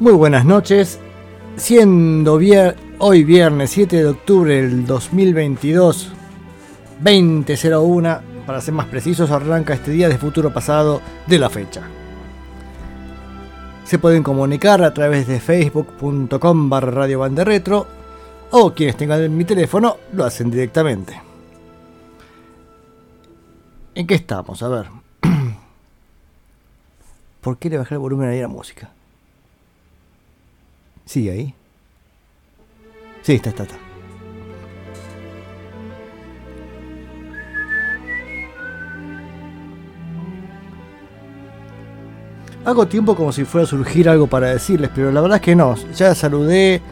Muy buenas noches. Siendo hoy viernes 7 de octubre del 2022, 2001, para ser más precisos, arranca este día de futuro pasado de la fecha. Se pueden comunicar a través de facebook.com barra radio o quienes tengan mi teléfono lo hacen directamente. ¿En qué estamos? A ver. ¿Por qué le bajé el volumen ahí a la música? ¿Sigue ahí? Sí, está, está, está. Hago tiempo como si fuera a surgir algo para decirles, pero la verdad es que no. Ya saludé.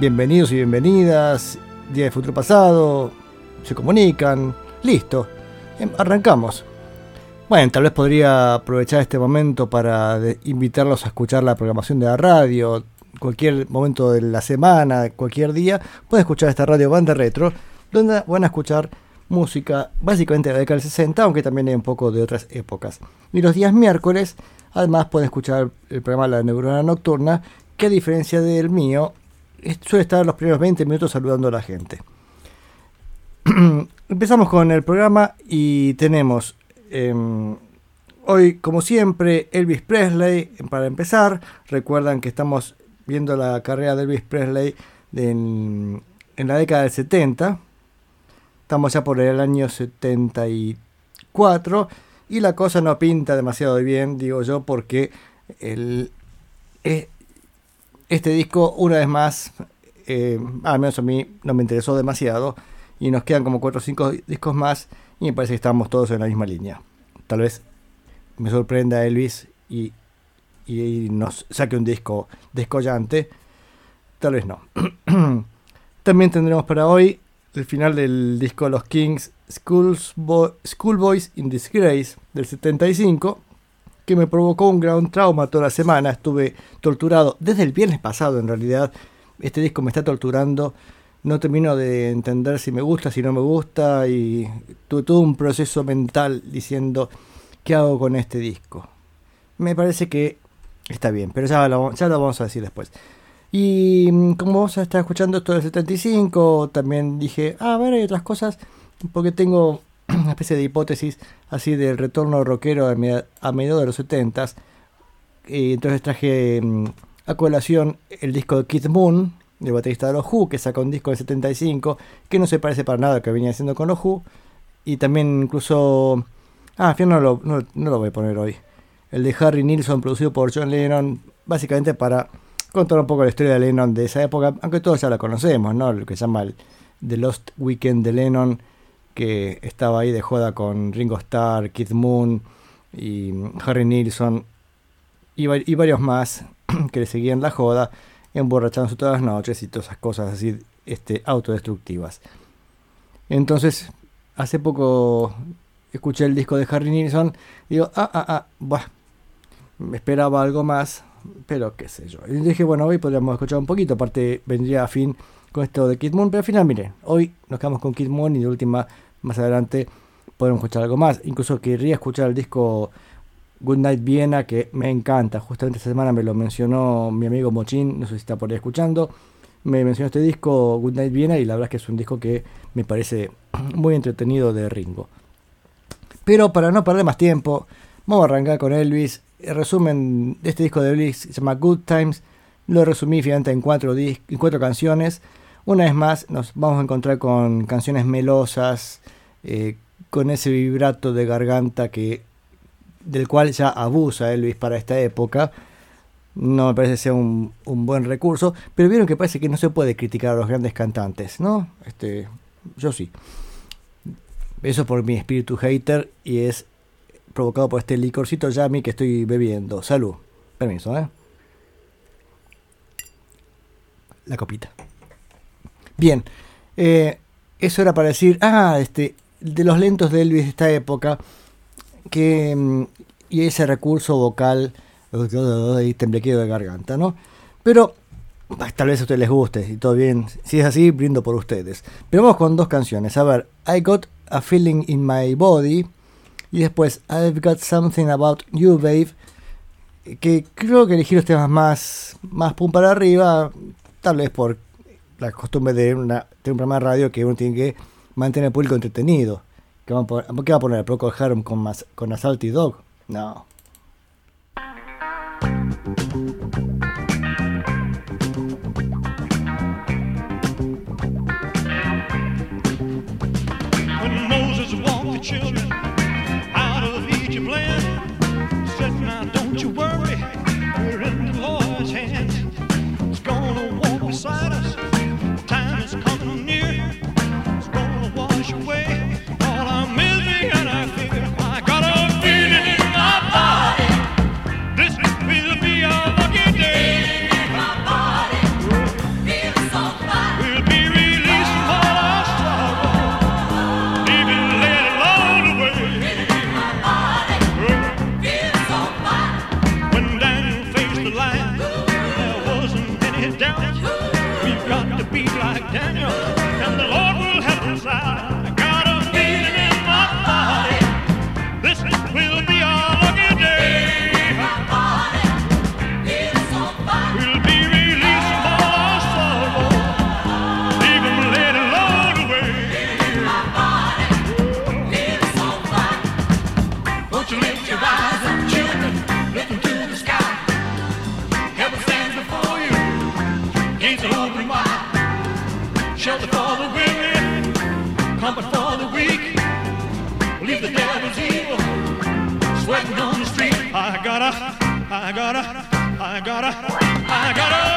Bienvenidos y bienvenidas. Día de futuro pasado. Se comunican. Listo. Em, arrancamos. Bueno, tal vez podría aprovechar este momento para invitarlos a escuchar la programación de la radio, cualquier momento de la semana, cualquier día, pueden escuchar esta radio banda retro, donde van a escuchar música básicamente de la década del 60, aunque también hay un poco de otras épocas. Y los días miércoles, además pueden escuchar el programa La Neurona Nocturna, que a diferencia del mío, suele estar los primeros 20 minutos saludando a la gente. Empezamos con el programa y tenemos em, hoy, como siempre, Elvis Presley para empezar. Recuerdan que estamos viendo la carrera de Elvis Presley en, la década del 70. Estamos ya por el año 74 y la cosa no pinta demasiado bien, digo yo, porque el, eh, este disco, una vez más, eh, al menos a mí no me interesó demasiado y nos quedan como 4 o 5 discos más y me parece que estamos todos en la misma línea. Tal vez me sorprenda Elvis y y nos saque un disco descollante. Tal vez no. También tendremos para hoy el final del disco de los Kings, Schoolboys in Disgrace, del 75, que me provocó un gran trauma toda la semana. Estuve torturado desde el viernes pasado, en realidad. Este disco me está torturando. No termino de entender si me gusta, si no me gusta. Y tuve todo un proceso mental diciendo, ¿qué hago con este disco? Me parece que Está bien, pero ya lo, ya vamos a decir después. Y mm, como vamos a estar escuchando esto del 75, también dije, ah, a ver, hay otras cosas, porque tengo una especie de hipótesis así del retorno rockero a, mediados de los 70 y entonces traje mm, a colación el disco de Kid Moon, el baterista de los Who, que saca un disco del 75, que no se parece para nada a lo que venía haciendo con los Who. Y también incluso... Ah, al no lo, no lo voy a poner hoy el de Harry Nilsson producido por John Lennon, básicamente para contar un poco la historia de Lennon de esa época, aunque todos ya la conocemos, ¿no? Lo que se llama el The Lost Weekend de Lennon, que estaba ahí de joda con Ringo Starr, Keith Moon y Harry Nilsson y, varios más que le seguían la joda, emborrachándose todas las noches y todas esas cosas así este, autodestructivas. Entonces, hace poco escuché el disco de Harry Nilsson y digo, ah, ah, ah, bah, me esperaba algo más, pero qué sé yo. Y dije, bueno, hoy podríamos escuchar un poquito, aparte vendría a fin con esto de Kid Moon, pero al final, miren, hoy nos quedamos con Kid Moon y de última, más adelante, podemos escuchar algo más. Incluso querría escuchar el disco Good Night Viena, que me encanta. Justamente esta semana me lo mencionó mi amigo Mochín, no sé si está por ahí escuchando. Me mencionó este disco Good Night Viena y la verdad es que es un disco que me parece muy entretenido de Ringo. Pero para no perder más tiempo, vamos a arrancar con Elvis el resumen de este disco de Elvis se llama Good Times. Lo resumí finalmente en cuatro, en cuatro canciones. Una vez más nos vamos a encontrar con canciones melosas, eh, con ese vibrato de garganta que del cual ya abusa Elvis para esta época. No me parece un, un, buen recurso, pero vieron que parece que no se puede criticar a los grandes cantantes, ¿no? Este, yo sí. Eso por mi espíritu hater y es provocado por este licorcito Yami que estoy bebiendo. Salud. Permiso, ¿eh? La copita. Bien. Eh, eso era para decir, ah, este, de los lentos de Elvis de esta época, que, mm, y ese recurso vocal y temblequeo de garganta, ¿no? Pero ah, tal vez a ustedes les guste, y todo bien. Si es así, brindo por ustedes. Pero vamos con dos canciones. A ver, I Got a Feeling in My Body y después I've Got Something About You Babe, que creo que elegí los temas más, más pum para arriba, tal vez por la costumbre de, una, de un programa de radio que uno tiene que mantener al público entretenido. ¿Qué va a poner? A ¿Procol Harum con, más, con Assault y Dog? No. I gotta, I gotta, I gotta.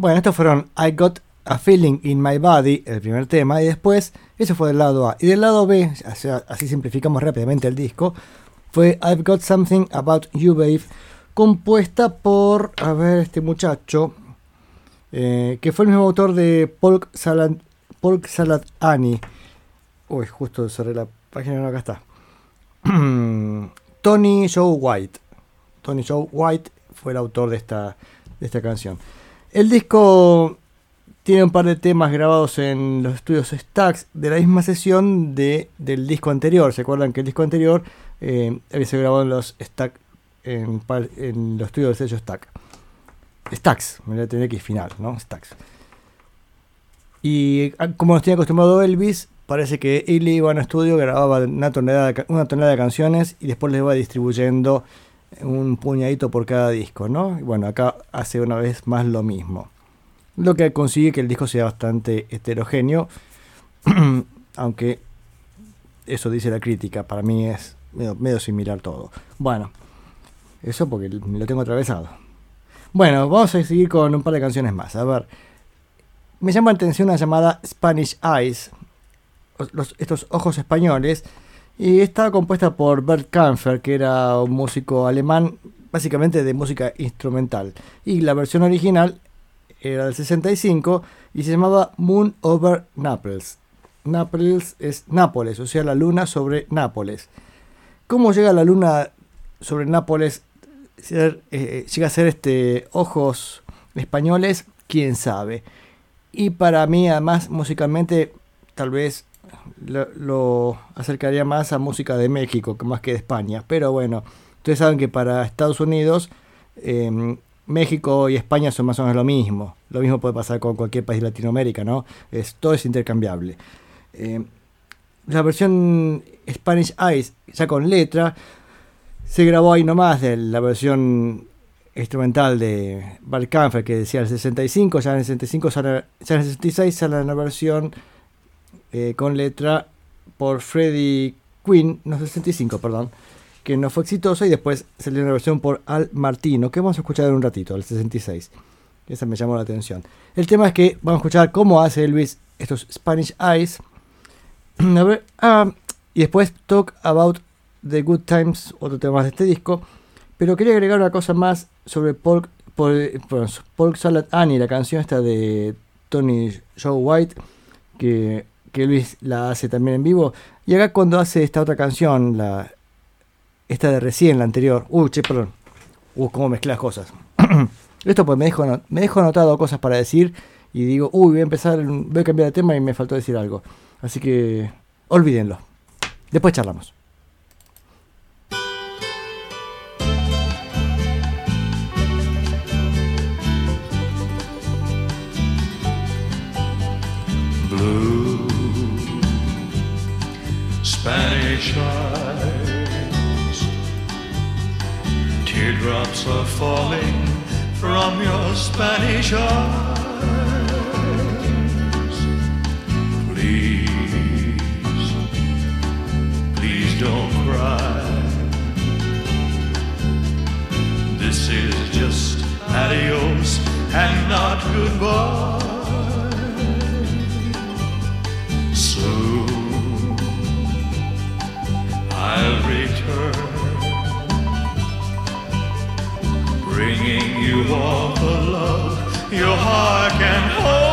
Bueno, estos fueron I Got a Feeling in My Body, el primer tema, y después, eso fue del lado A. Y del lado B, así simplificamos rápidamente el disco, fue I've Got Something About You, Babe, compuesta por, a ver, este muchacho, eh, que fue el mismo autor de Pork Salad, Pork Salad Annie. Uy, justo cerré la página, no, acá está. Tony Joe White. Tony Joe White fue el autor de esta, de esta canción. El disco tiene un par de temas grabados en los estudios Stax de la misma sesión de, del disco anterior. ¿Se acuerdan que el disco anterior eh, había sido grabado en los Stax, en, los estudios del sello Stax? Stax, me voy a tener que ir final, ¿no? Stax. Y ah, como nos tiene acostumbrado Elvis, parece que él iba a un estudio, grababa una una tonelada de canciones y después les iba distribuyendo un puñadito por cada disco, ¿no? Y bueno, acá hace una vez más lo mismo. Lo que consigue que el disco sea bastante heterogéneo, aunque eso dice la crítica, para mí es medio, medio similar todo. Bueno, eso porque lo tengo atravesado. Bueno, vamos a seguir con un par de canciones más. A ver, me llama la atención una llamada Spanish Eyes, estos ojos españoles, y estaba compuesta por Bert Kampfer, que era un músico alemán, básicamente de música instrumental. Y la versión original era del 65 y se llamaba Moon Over Naples. Naples es Nápoles, o sea, la luna sobre Nápoles. ¿Cómo llega la luna sobre Nápoles? Eh, llega a ser este ojos españoles, quién sabe. Y para mí, además, musicalmente, tal vez lo, acercaría más a música de México que más que de España. Pero bueno, ustedes saben que para Estados Unidos, eh, México y España son más o menos lo mismo. Lo mismo puede pasar con cualquier país de Latinoamérica, ¿no? Es, todo es intercambiable. Eh, la versión Spanish Eyes, ya con letra, se grabó ahí nomás de la versión instrumental de Bart Kampfer que decía el 65, ya en el 65 sale- ya en el 66 sale la versión eh, con letra por Freddie Quinn, no 65, perdón, que no fue exitosa y después salió una versión por Al Martino, que vamos a escuchar en un ratito, el 66. Esa me llamó la atención. El tema es que vamos a escuchar cómo hace Elvis estos Spanish Eyes. A ver, ah, y después Talk About the Good Times, otro tema más de este disco. Pero quería agregar una cosa más sobre Pork, Pork, Pork Salad Annie, la canción esta de Tony Joe White, que, que Elvis la hace también en vivo. Y acá cuando hace esta otra canción, la, esta de recién, la anterior. Uy, che, perdón. Uh, cómo mezclas cosas. Esto pues me dejo, me dejo anotado cosas para decir y digo, uy, voy a empezar, voy a cambiar de tema y me faltó decir algo. Así que olvídenlo. Después charlamos. Spanish eyes. Teardrops are falling from your Spanish eyes. Please, please don't cry. This is just adios and not goodbye. So I'll return, bringing you all the love your heart can hold.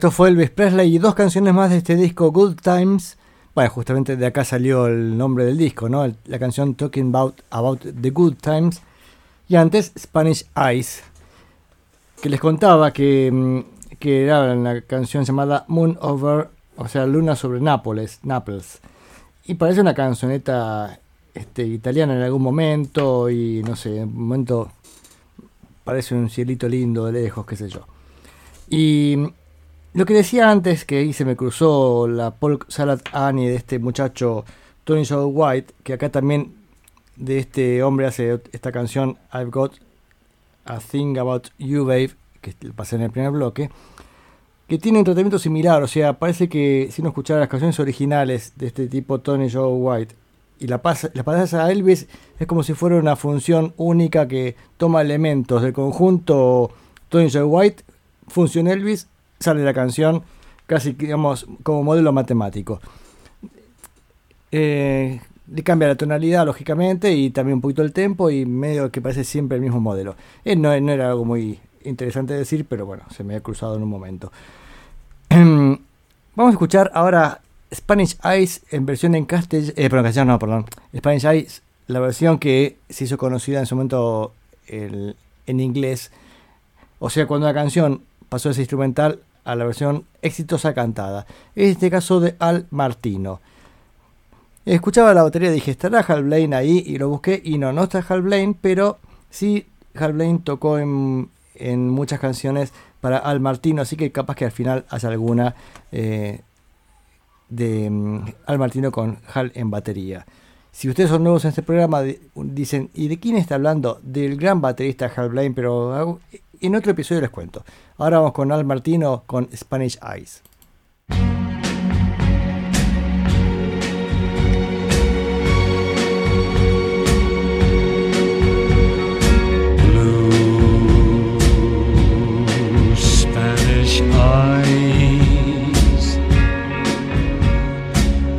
Esto fue Elvis Presley y dos canciones más de este disco Good Times. Bueno, justamente de acá salió el nombre del disco, ¿no? La canción Talking About, About the Good Times. Y antes Spanish Eyes, que les contaba que, mm, que era una canción llamada Moon Over, o sea, Luna sobre Nápoles, Nápoles. Y parece una cancioneta este, italiana en algún momento y no sé, en un momento parece un cielito lindo de lejos, qué sé yo. Y lo que decía antes, que ahí se me cruzó la Polk Salad Annie de este muchacho Tony Joe White, que acá también de este hombre hace esta canción I've Got a Thing About You Babe, que pasé en el primer bloque, que tiene un tratamiento similar, o sea, parece que si uno escuchara las canciones originales de este tipo Tony Joe White y la, pasa, la pasas a Elvis, es como si fuera una función única que toma elementos del conjunto Tony Joe White, función Elvis, sale la canción casi digamos como modelo matemático. Eh, le cambia la tonalidad lógicamente y también un poquito el tempo y medio que parece siempre el mismo modelo. Eh, no, era algo muy interesante de decir, pero bueno, se me ha cruzado en un momento. Vamos a escuchar ahora Spanish Eyes en versión en castellano, eh, perdón, no, perdón, Spanish Eyes, la versión que se hizo conocida en su momento en inglés, o sea, cuando la canción pasó de ser instrumental a la versión exitosa cantada, en este caso de Al Martino. Escuchaba la batería dije, ¿estará Hal Blaine ahí? Y lo busqué y no, no está Hal Blaine, pero sí Hal Blaine tocó en, en muchas canciones para Al Martino, así que capaz que al final haya alguna eh, de mm, Al Martino con Hal en batería. Si ustedes son nuevos en este programa, di- dicen, ¿y de quién está hablando? Del gran baterista Hal Blaine, pero en otro episodio les cuento. Ahora vamos con Al Martino con Spanish Eyes. Spanish eyes.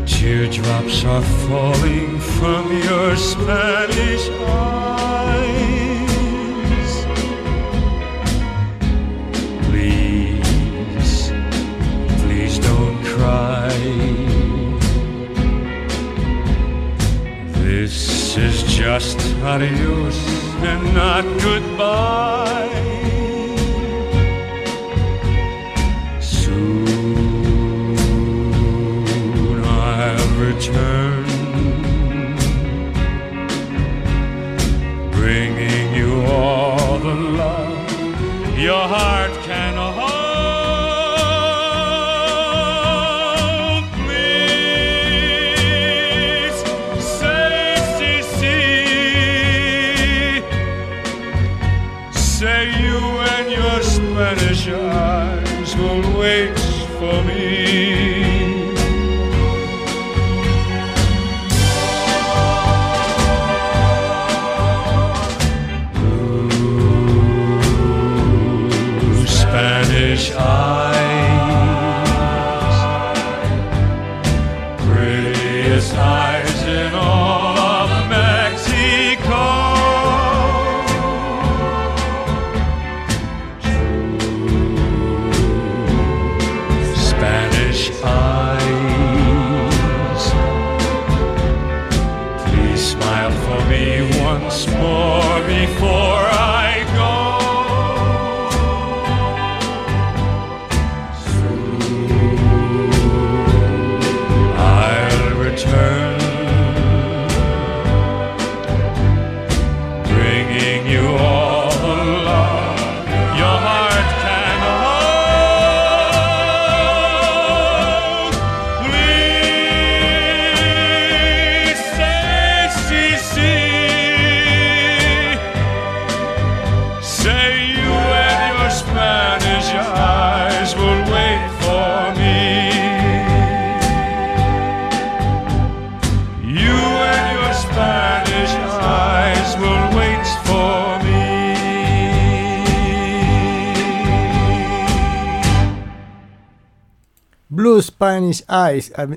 Teardrops are falling from your Spanish eyes. Cry. This is just adios and not goodbye. Soon I'll return, bringing you all the love your heart can hold.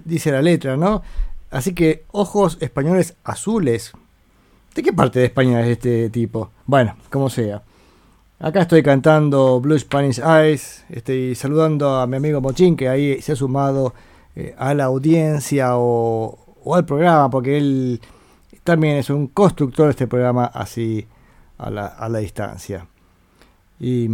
Dice la letra, ¿no? Así que ojos españoles azules. ¿De qué parte de España es este tipo? Bueno, como sea. Acá estoy cantando Blue Spanish Eyes, estoy saludando a mi amigo Mochín que ahí se ha sumado eh, a la audiencia o, al programa porque él también es un constructor de este programa así a la, distancia. Y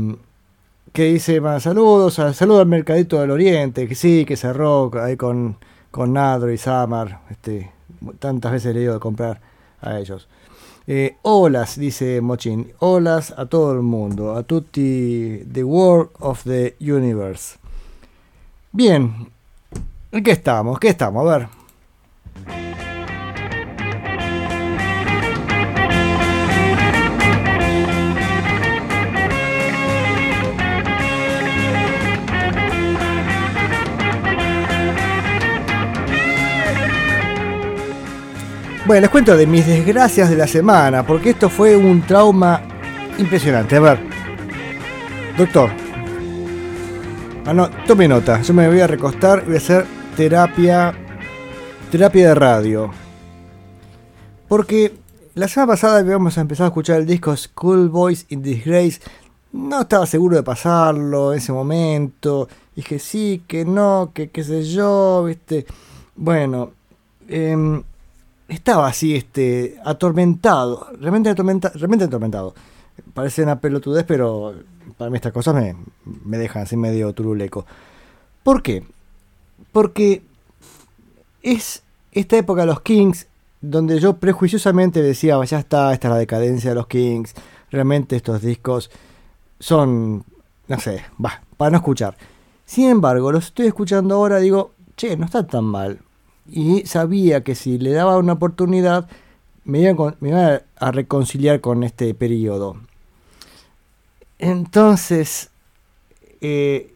que dice, más saludos, saludos al Mercadito del Oriente, que sí, que cerró ahí con, con Nadro y Samar, este, tantas veces le ido a comprar a ellos. Eh, olas, dice Mochin. Olas a todo el mundo. A tutti the world of the universe. Bien. ¿En qué estamos? ¿Qué estamos? A ver. Bueno, les cuento de mis desgracias de la semana, porque esto fue un trauma impresionante. A ver, doctor. Ah, no, tome nota. Yo me voy a recostar y voy a hacer terapia. Terapia de radio. Porque la semana pasada habíamos empezado a escuchar el disco Schoolboys in Disgrace. No estaba seguro de pasarlo en ese momento. Dije sí, que no, que qué sé yo, viste. Bueno, em, estaba así, este, atormentado, realmente, atormenta, realmente atormentado. Parece una pelotudez, pero para mí estas cosas me, me dejan así medio turuleco. ¿Por qué? Porque es esta época de los Kings donde yo prejuiciosamente decía, ya está, esta es la decadencia de los Kings, realmente estos discos son, no sé, va, para no escuchar. Sin embargo, los estoy escuchando ahora, digo, che, no está tan mal y sabía que si le daba una oportunidad me iba, me a reconciliar con este periodo. Entonces, eh,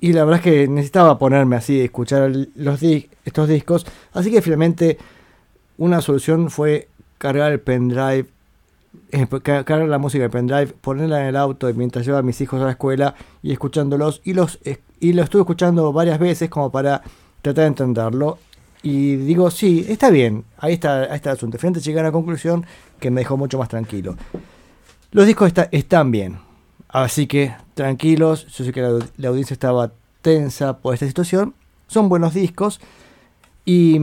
y la verdad es que necesitaba ponerme así, escuchar los estos discos, así que finalmente una solución fue cargar el pendrive, eh, cargar la música del pendrive, ponerla en el auto mientras llevaba a mis hijos a la escuela y escuchándolos, y, los, y lo estuve escuchando varias veces como para tratar de entenderlo y digo, sí, está bien, ahí está, está el asunto. Finalmente llegué a una conclusión que me dejó mucho más tranquilo. Los discos están bien, así que tranquilos, yo sé que la, audiencia estaba tensa por esta situación. Son buenos discos y,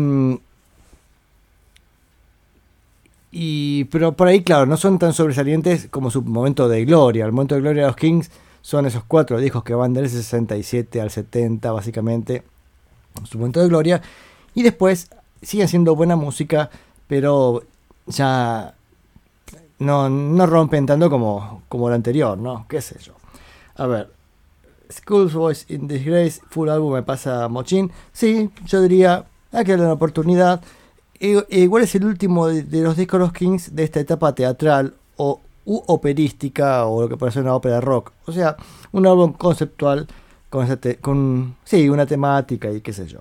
y pero por ahí claro no son tan sobresalientes como su momento de gloria el momento de gloria de los Kings son esos cuatro discos que van del 67 al 70 básicamente su momento de gloria y después sigue siendo buena música, pero ya no, no rompen tanto como, como la anterior, ¿no? ¿Qué sé yo? A ver, Schoolboys in Disgrace, full álbum me pasa Mochín. Sí, yo diría, hay que darle una oportunidad. igual es el último de, los discos Los Kings de esta etapa teatral o u operística o lo que ser una ópera rock. O sea, un álbum conceptual con, con sí, una temática y qué sé yo.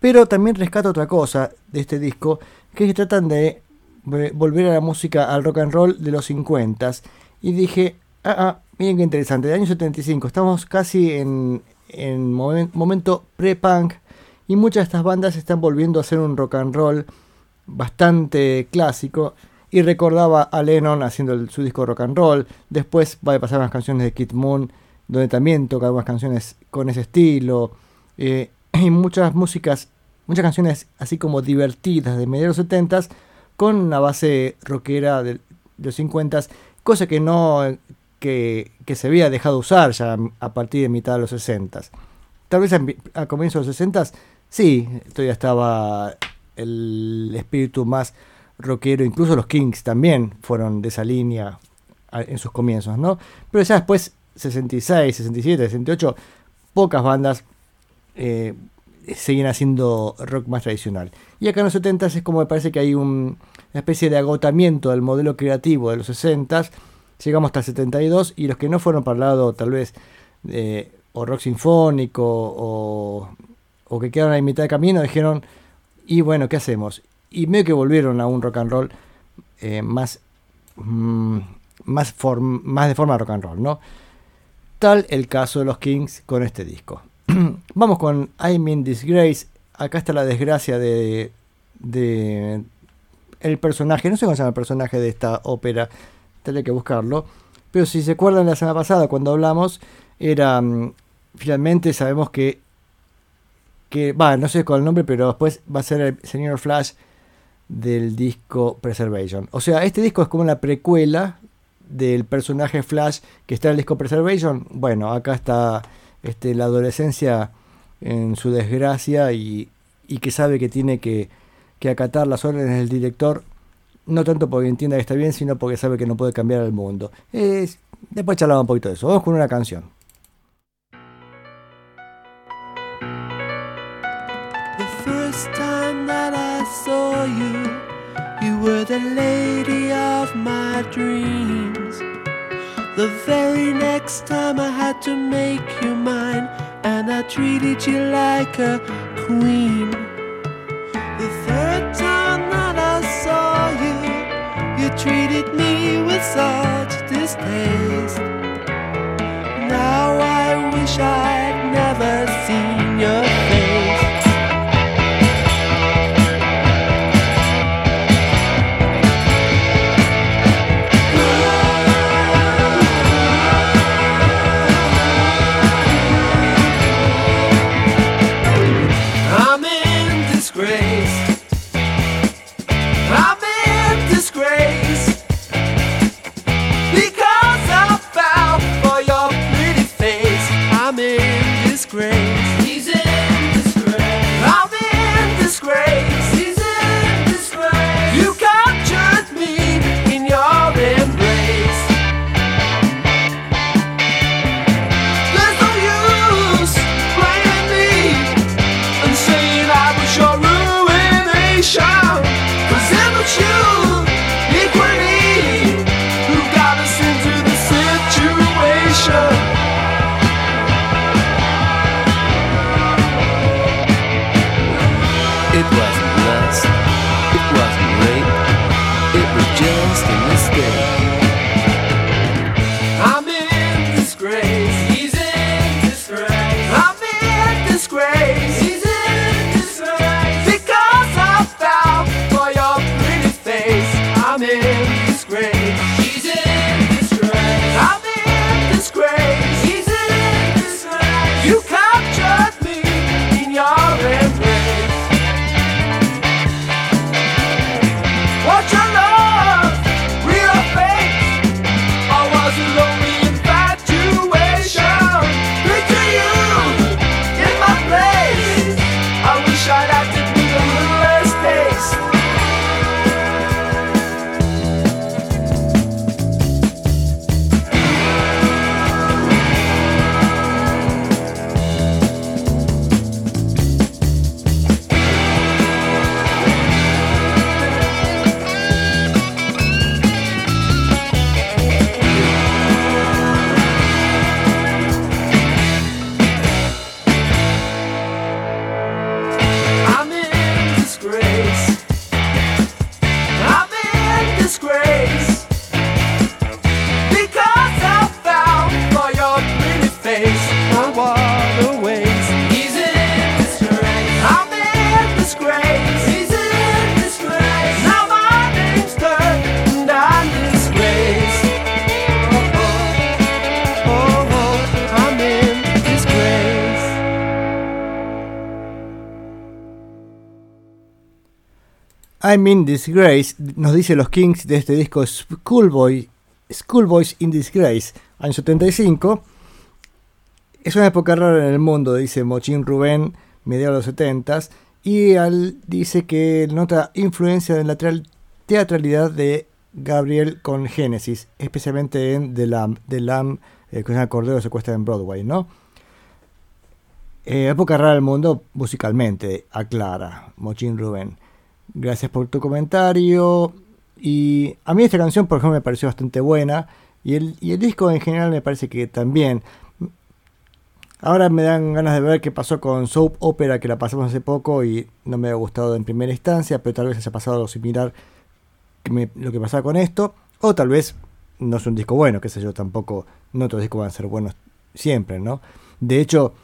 Pero también rescato otra cosa de este disco, que que tratan de volver a la música al rock and roll de los 50 y dije, ah, ah, miren qué interesante, de año 75, estamos casi en, en momento pre-punk y muchas de estas bandas están volviendo a hacer un rock and roll bastante clásico. Y recordaba a Lennon haciendo su disco rock and roll, después va a pasar unas canciones de Kid Moon, donde también toca algunas canciones con ese estilo. Eh, y muchas músicas, muchas canciones así como divertidas de mediados 70 con una base rockera de, los 50 cosa que no que, se había dejado usar ya a partir de mitad de los 60 Tal vez a, comienzos de los 60 sí, todavía estaba el espíritu más rockero, incluso los Kings también fueron de esa línea en sus comienzos, ¿no? Pero ya después 66, 67, 68, pocas bandas eh, haciendo rock más tradicional. Y acá en los 70 es como me parece que hay una especie de agotamiento del modelo creativo de los 60 llegamos hasta el 72 y los que no fueron para el lado tal vez eh, o rock sinfónico o, que quedaron a mitad de camino dijeron y bueno qué hacemos y medio que volvieron a un rock and roll eh, más mm, más de forma rock and roll no tal el caso de los Kings con este disco Vamos con I'm in Disgrace. Acá está la desgracia de, de el personaje. No sé cómo se llama el personaje de esta ópera. Tendré que buscarlo. Pero si se acuerdan la semana pasada cuando hablamos, era mm, finalmente sabemos que que va, no sé con el nombre, pero después va a ser el señor Flash del disco Preservation. O sea, este disco es como la precuela del personaje Flash que está en el disco Preservation. Bueno, acá está este, la adolescencia en su desgracia y, que sabe que tiene que, acatar las órdenes del director no tanto porque entienda que está bien, sino porque sabe que no puede cambiar el mundo. Es- después charlamos un poquito de eso. Vamos con una canción. The first time that I saw you, you were the lady of. The very next time I had to make you mine, and I treated you like a queen. The third time that I saw you, you treated me with such distaste. Now I wish I'd never seen your I'm in Disgrace, nos dice los Kings de este disco Schoolboy, Schoolboys in Disgrace, año 75. Es una época rara en el mundo, dice Mochín Rubén, mediados de los 70 y al, dice que nota influencia en la teatralidad de Gabriel con Genesis, especialmente en The Lamb, The Lamb eh, que es un Cordero secuestra en Broadway, ¿no? Eh, época rara del mundo musicalmente, aclara Mochín Rubén. Gracias por tu comentario. Y a mí esta canción, por ejemplo, me pareció bastante buena. Y el, y el disco en general me parece que también. Ahora me dan ganas de ver qué pasó con Soap Opera, que la pasamos hace poco y no me ha gustado en primera instancia, pero tal vez haya pasado algo similar que lo que pasaba con esto. O tal vez no es un disco bueno, qué sé yo, tampoco. No otros discos van a ser buenos siempre, ¿no? De hecho,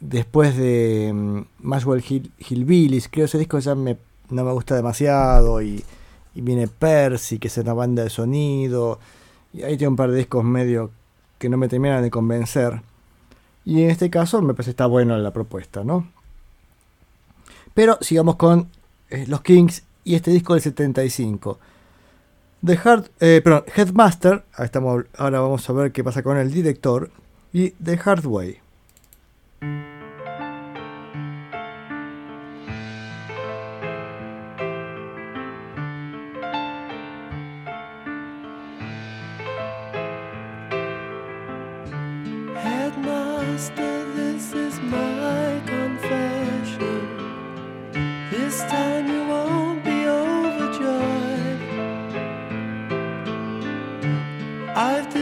después de mm, Maxwell Hill, Hillbillies, creo ese disco ya me, no me gusta demasiado y, viene Percy, que es una banda de sonido, y ahí tiene un par de discos medio que no me terminan de convencer. Y en este caso me parece está bueno la propuesta, ¿no? Pero sigamos con eh, los Kings y este disco del 75. The Hard, eh, perdón, Headmaster, ahí estamos, ahora vamos a ver qué pasa con el director, y The Hard Way.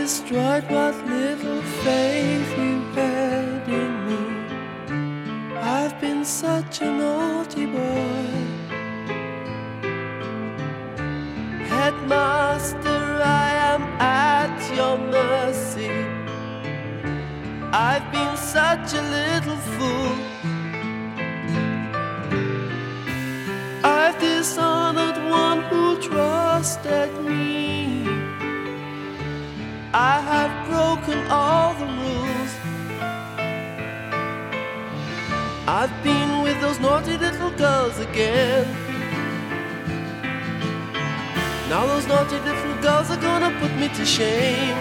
destroyed what little faith you had in me. I've been such a naughty boy. Headmaster, I am at your mercy. I've been such a little fool. I've dishonored one who trusted me. all the rules. I've been with those naughty little girls again. Now those naughty little girls are gonna put me to shame.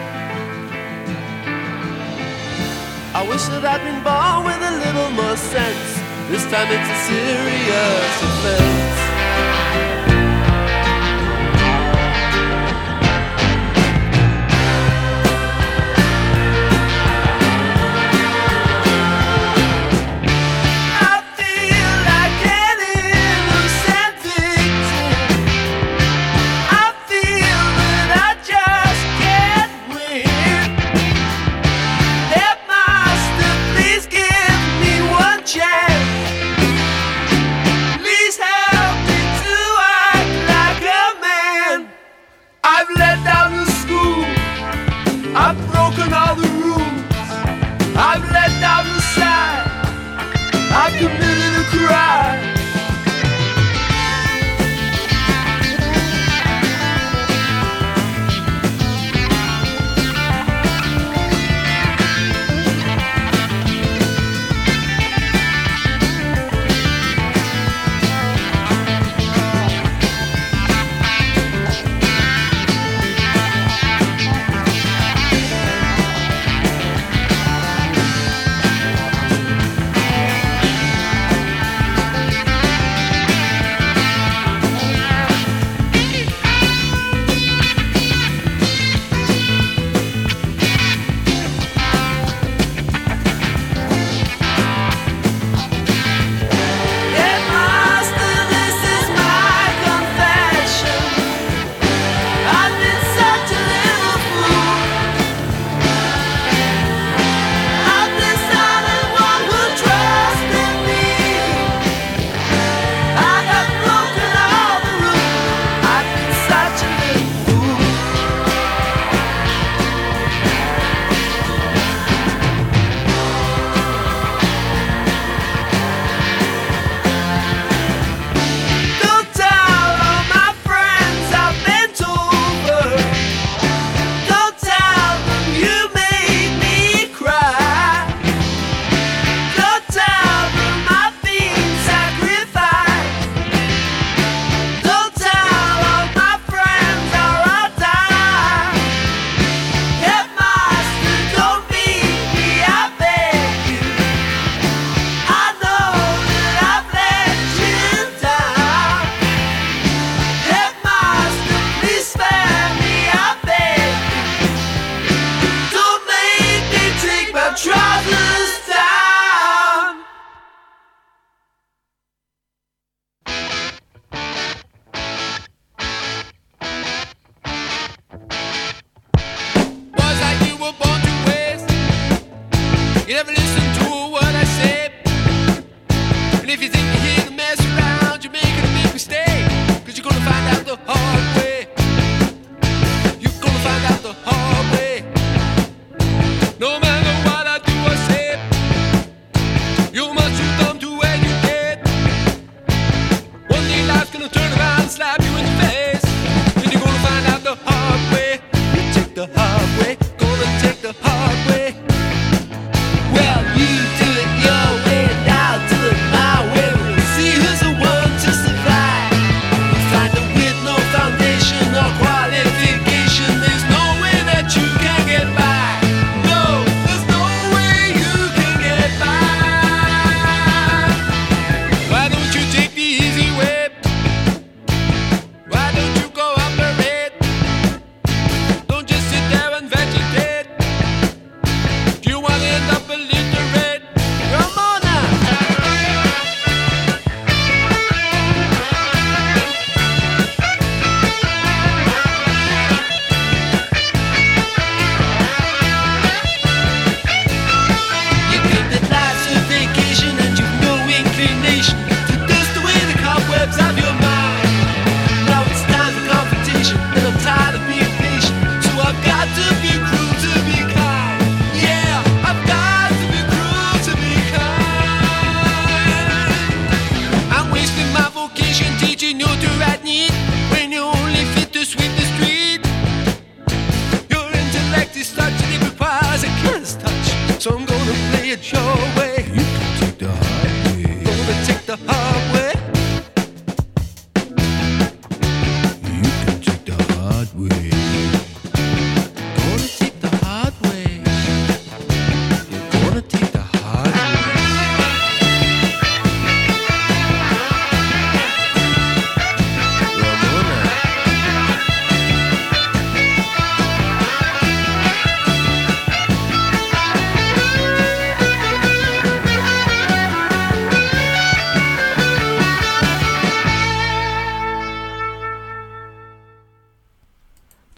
I wish that I'd been born with a little more sense. This time it's a serious offense.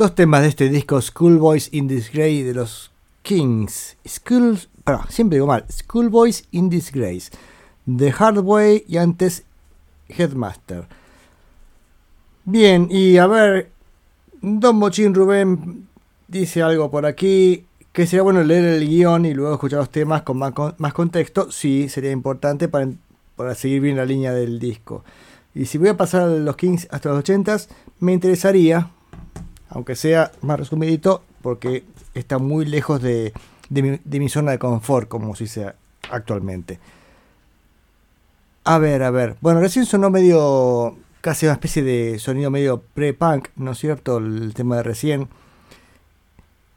Dos temas de este disco Schoolboys in Disgrace de los Kings. School, perdón, siempre digo mal. Schoolboys in Disgrace. The Hard Way y antes Headmaster. Bien, y a ver, Don Mochín Rubén dice algo por aquí. Que sería bueno leer el guion y luego escuchar los temas con más, con- más contexto. Sí, sería importante para, para seguir bien la línea del disco. Y si voy a pasar los Kings hasta los 80s, me interesaría, aunque sea más resumidito, porque está muy lejos de, mi, zona de confort, como se dice actualmente. A ver, a ver. Bueno, recién sonó medio, casi una especie de sonido medio pre-punk, ¿no es cierto? El tema de recién.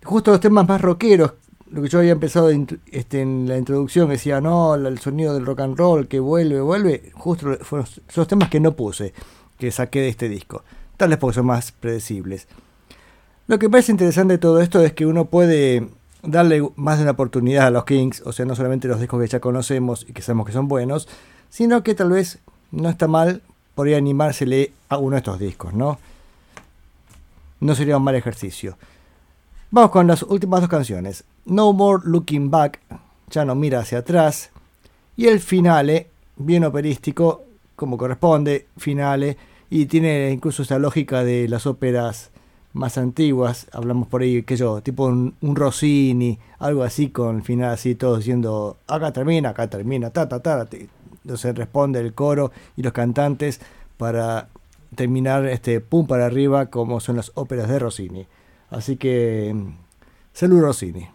Justo los temas más rockeros, lo que yo había empezado este, en la introducción, decía, no, el sonido del rock and roll que vuelve, vuelve, justo fueron los temas que no puse, que saqué de este disco. Tal vez porque son más predecibles. Lo que parece interesante de todo esto es que uno puede darle más de una oportunidad a los Kings, o sea, no solamente los discos que ya conocemos y que sabemos que son buenos, sino que tal vez no está mal por ahí animársele a uno de estos discos, ¿no? No sería un mal ejercicio. Vamos con las últimas dos canciones. No More Looking Back, ya no mira hacia atrás. Y el finale, bien operístico, como corresponde, finale. Y tiene incluso esa lógica de las óperas más antiguas. Hablamos por ahí, que yo, tipo un, Rossini, algo así, con el final así, todo diciendo, acá termina, acá termina, ta, ta, ta. Entonces responde el coro y los cantantes para terminar este pum para arriba, como son las óperas de Rossini. Así que, mm, salud Rossini.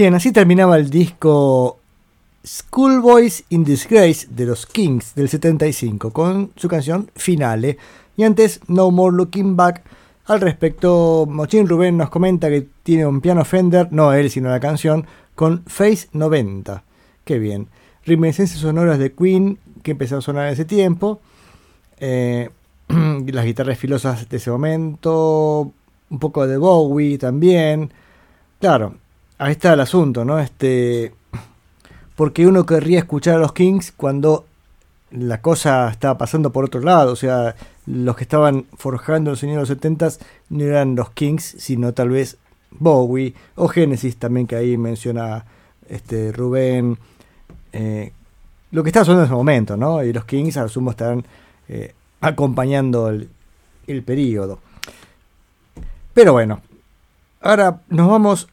Bien, así terminaba el disco Schoolboys in Disgrace de los Kings del 75 con su canción Finale. Y antes No More Looking Back. Al respecto, Mochín Rubén nos comenta que tiene un piano Fender, no él, sino la canción, con Face 90. Qué bien. Reminiscencias sonoras de Queen que empezó a sonar en ese tiempo. Eh, las guitarras filosas de ese momento. Un poco de Bowie también. Claro, ahí está el asunto, ¿no? Este. Porque uno querría escuchar a los Kings cuando la cosa estaba pasando por otro lado. O sea, los que estaban forjando el sonido de los 70 no eran los Kings, sino tal vez Bowie o Genesis también, que ahí menciona este Rubén. eh, lo que estaba sonando en ese momento, ¿no? Y los Kings, al sumo, estarán eh, acompañando el, el periodo. Pero bueno, ahora nos vamos.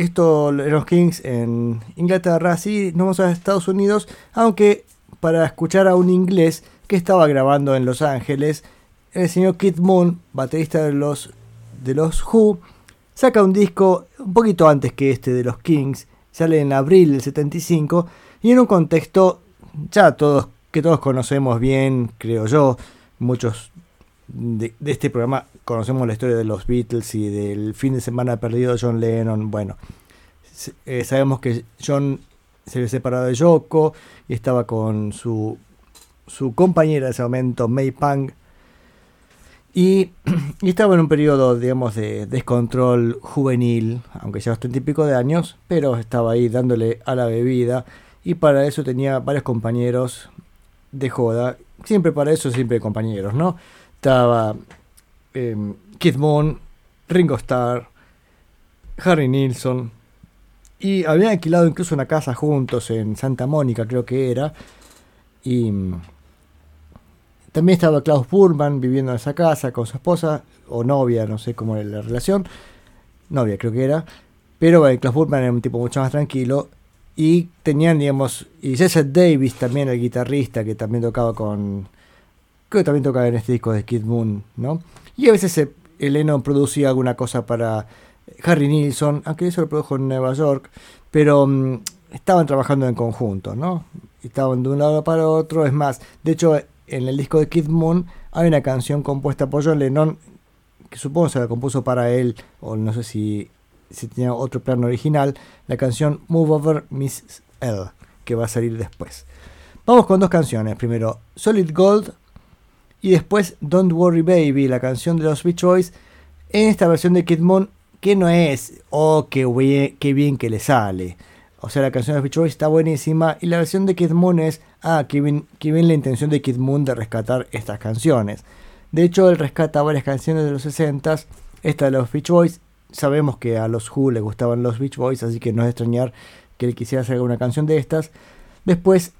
Esto, los Kings en Inglaterra, sí, nos vamos a Estados Unidos, aunque para escuchar a un inglés que estaba grabando en Los Ángeles, el señor Kid Moon, baterista de los, de los Who, saca un disco un poquito antes que este de los Kings, sale en abril del 75, y en un contexto ya todos que todos conocemos bien, creo yo, muchos de, de este programa conocemos la historia de los Beatles y del fin de semana perdido de John Lennon. Bueno, eh, sabemos que John se había separado de Yoko y estaba con su, su compañera de ese momento, May Pang. Y, estaba en un periodo, digamos, de descontrol juvenil, aunque ya treinta y pico de años, pero estaba ahí dándole a la bebida. Y para eso tenía varios compañeros de joda. Siempre para eso, siempre compañeros, ¿no? Estaba eh, Kid Moon, Ringo Starr, Harry Nilsson. Y habían alquilado incluso una casa juntos en Santa Mónica, creo que era. Y mm, también estaba Klaus Burman viviendo en esa casa con su esposa, o novia, no sé cómo era la relación. Novia, creo que era. Pero bueno, Klaus Burman era un tipo mucho más tranquilo. Y tenían, digamos, y Jesse Davis también, el guitarrista, que también tocaba con. Que también tocaba en este disco de Kid Moon, ¿no? Y a veces el Lennon producía alguna cosa para Harry Nilsson, aunque eso lo produjo en Nueva York, pero mm, estaban trabajando en conjunto, ¿no? Estaban de un lado para otro, es más, de hecho, en el disco de Kid Moon hay una canción compuesta por John Lennon, que supongo se la compuso para él, o no sé si tenía otro plano original, la canción Move Over Miss L, que va a salir después. Vamos con dos canciones, primero Solid Gold y después Don't Worry Baby, la canción de los Beach Boys, en esta versión de Kid Moon, que no es, oh, qué, bue- qué bien que le sale. O sea, la canción de los Beach Boys está buenísima y la versión de Kid Moon es, ah, qué bien, qué bien la intención de Kid Moon de rescatar estas canciones. De hecho, él rescata varias canciones de los 60s, esta de los Beach Boys. Sabemos que a los Who les gustaban los Beach Boys, así que no es extrañar que él quisiera hacer una canción de estas. Después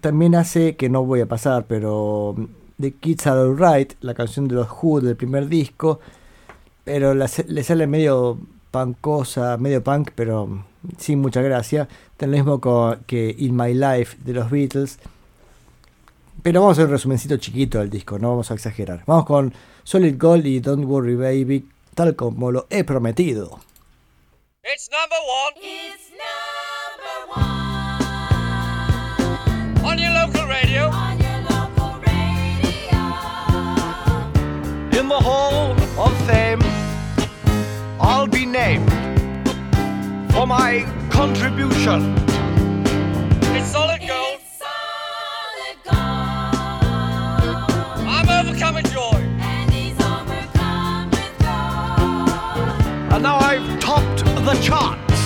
también hace, que no voy a pasar, pero The Kids Are Alright, la canción de los Who del primer disco, pero la- le sale medio punkosa, medio punk, pero sin mucha gracia. Lo mismo con- que In My Life de los Beatles. Pero vamos a hacer un resumencito chiquito del disco, no vamos a exagerar. Vamos con Solid Gold y Don't Worry Baby, tal como lo he prometido. It's number one It's number one on your local radio. In the Hall of Fame, I'll be named for my contribution. It's solid gold. It's solid gold, I'm overcome with joy. and he's overcome with joy. And now I've topped the charts.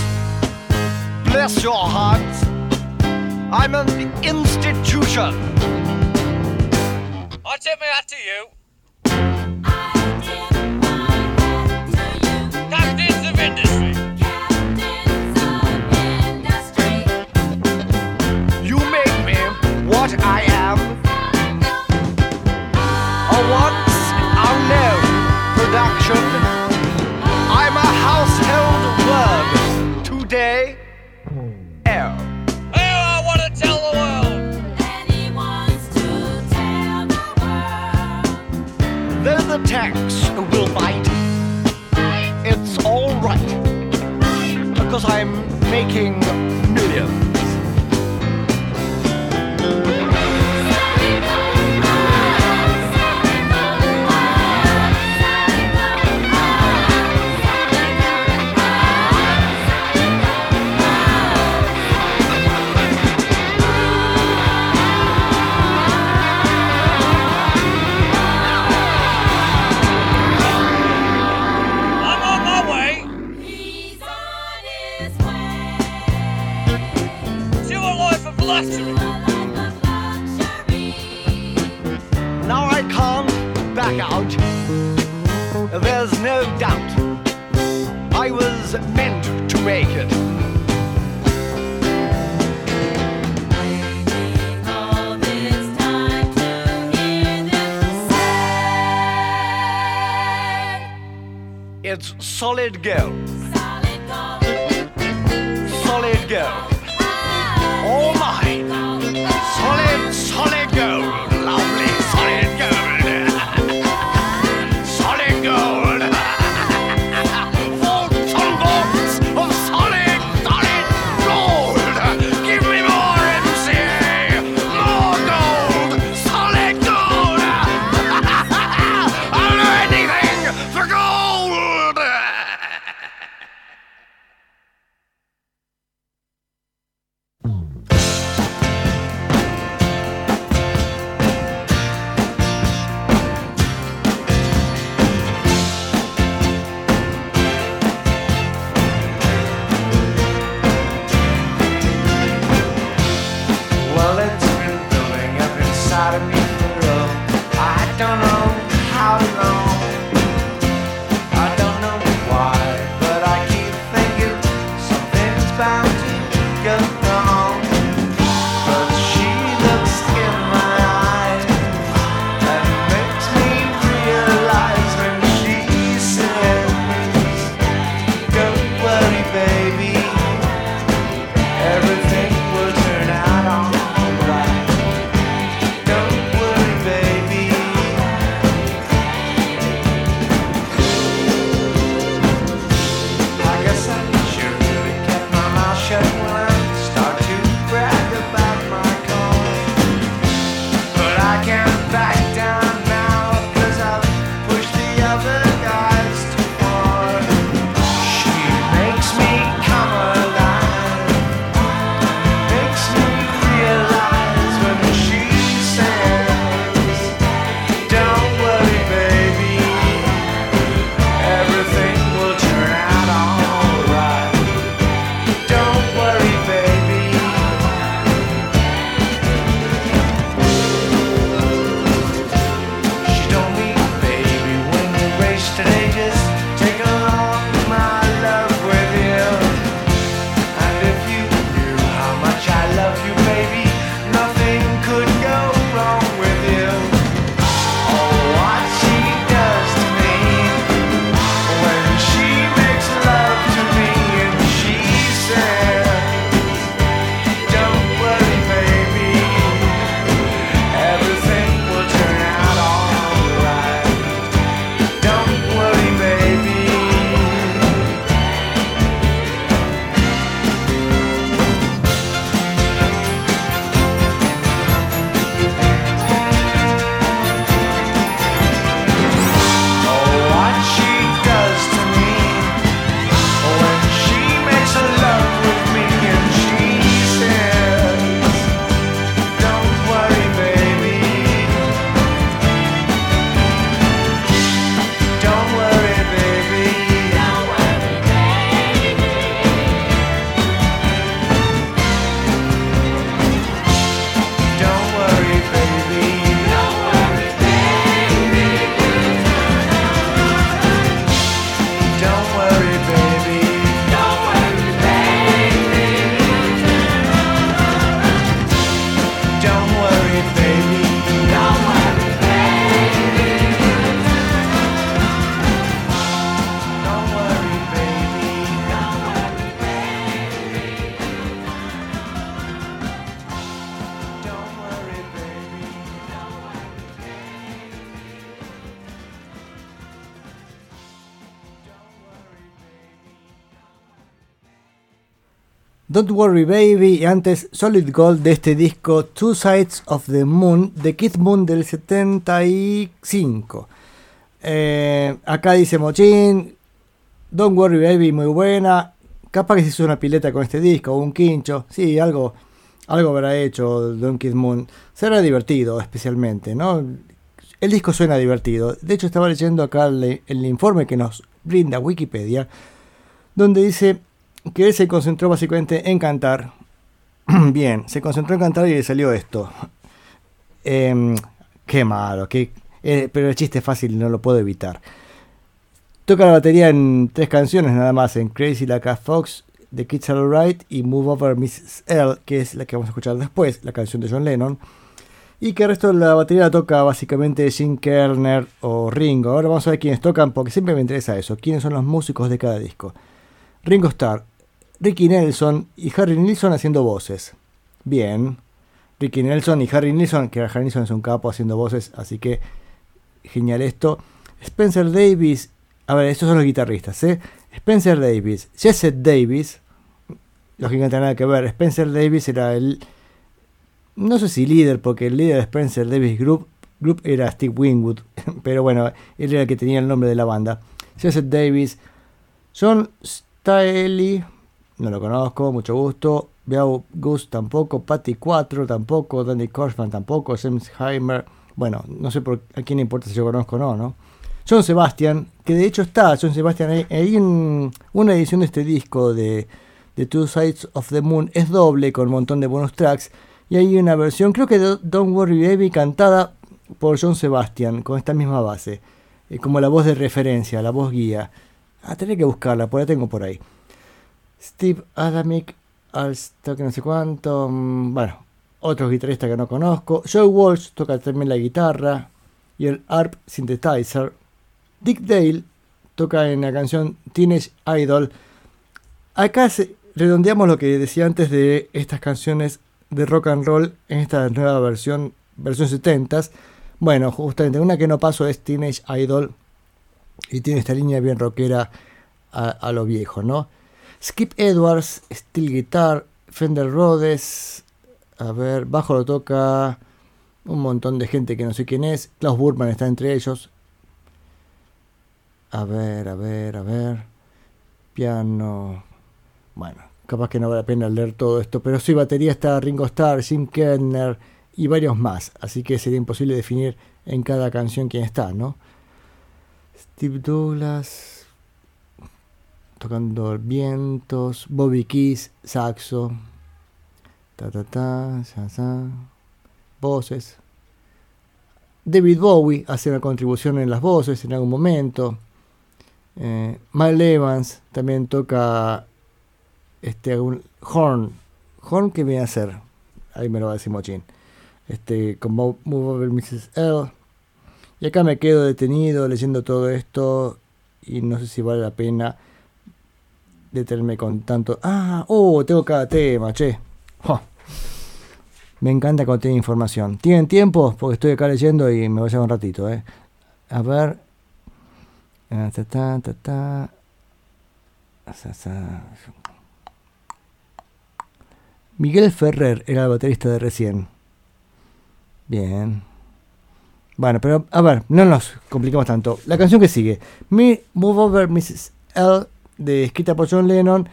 Bless your hearts. I'm an institution. I tip my hat to you. because I'm making millions. no doubt I was meant to make it. It's solid gold. Solid gold. Solid gold. All oh mine. Solid, solid gold. don't know how long. Don't Worry Baby y antes Solid Gold de este disco Two Sides of the Moon de Kid Moon del 75. Eh, acá dice Mochín, Don't Worry Baby muy buena. Capaz que se hizo una pileta con este disco un quincho. Sí, algo, algo habrá hecho Don Kid Moon. Será divertido especialmente, ¿no? El disco suena divertido. De hecho estaba leyendo acá el, el informe que nos brinda Wikipedia donde dice que se concentró básicamente en cantar. Bien, se concentró en cantar y le salió esto. Em, qué malo, eh, pero el chiste es fácil, no lo puedo evitar. Toca la batería en tres canciones nada más, en Crazy Like a Fox, The Kids Are Alright y Move Over Mrs. L, que es la que vamos a escuchar después, la canción de John Lennon. Y que el resto de la batería la toca básicamente Jim Kerner o Ringo. Ahora vamos a ver quiénes tocan, porque siempre me interesa eso, quiénes son los músicos de cada disco. Ringo Starr, Ricky Nelson y Harry Nilsson haciendo voces. Bien. Ricky Nelson y Harry Nilsson, que Harry Nilsson es un capo haciendo voces, así que genial esto. Spencer Davis, a ver, estos son los guitarristas, ¿eh? Spencer Davis, Jesse Davis, lógicamente nada que ver. Spencer Davis era el, no sé si líder, porque el líder de Spencer Davis Group, era Steve Winwood, pero bueno, él era el que tenía el nombre de la banda. Jesse Davis, John Staley, no lo conozco, mucho gusto. Beau Gus tampoco, Patty 4 tampoco, Danny Korfman tampoco, James Heimer. Bueno, no sé por a quién importa si yo conozco o no, ¿no? John Sebastian, que de hecho está, John Sebastian, hay, hay un- una edición de este disco de, de Two Sides of the Moon, es doble con un montón de bonus tracks, y hay una versión, creo que de Don't Worry Baby, cantada por John Sebastian, con esta misma base, eh, como la voz de referencia, la voz guía. Ah, tendré que buscarla, por la tengo por ahí. Steve Adamic, que no sé cuánto. mm, Bueno, otros guitarristas que no conozco. Joe Walsh toca también la guitarra y el ARP Synthesizer. Dick Dale toca en la canción Teenage Idol. Acá redondeamos lo que decía antes de estas canciones de rock and roll en esta nueva versión, versión 70s. Bueno, justamente una que no paso es Teenage Idol y tiene esta línea bien rockera a lo viejo, ¿no? Skip Edwards, Steel Guitar, Fender Rhodes, a ver, bajo lo toca un montón de gente que no sé quién es, Klaus Burman está entre ellos. A ver, a ver, a ver. Piano. Bueno, capaz que no vale la pena leer todo esto, pero sí, batería está Ringo Starr, Jim Kerner y varios más, así que sería imposible definir en cada canción quién está, ¿no? Steve Douglas tocando vientos, Bobby Keys, saxo, ta ta ta, sa, sa, voces. David Bowie hace una contribución en las voces en algún momento. Eh, Evans también toca este un horn. Horn que viene a hacer. Ahí me lo va a decir Mochín. Este, con Mo- Move Over Mrs. L. Y acá me quedo detenido leyendo todo esto y no sé si vale la pena detenerme con tanto. Ah, oh, tengo cada tema, che. Me encanta cuando tiene información. ¿Tienen tiempo? Porque estoy acá leyendo y me voy a llevar un ratito, eh. A ver. Ah, ta, ta, ta. Miguel Ferrer era el baterista de recién. Bien. Bueno, pero a ver, no nos complicamos tanto. La canción que sigue, Me Move Over Mrs. L, de, escrita por John Lennon,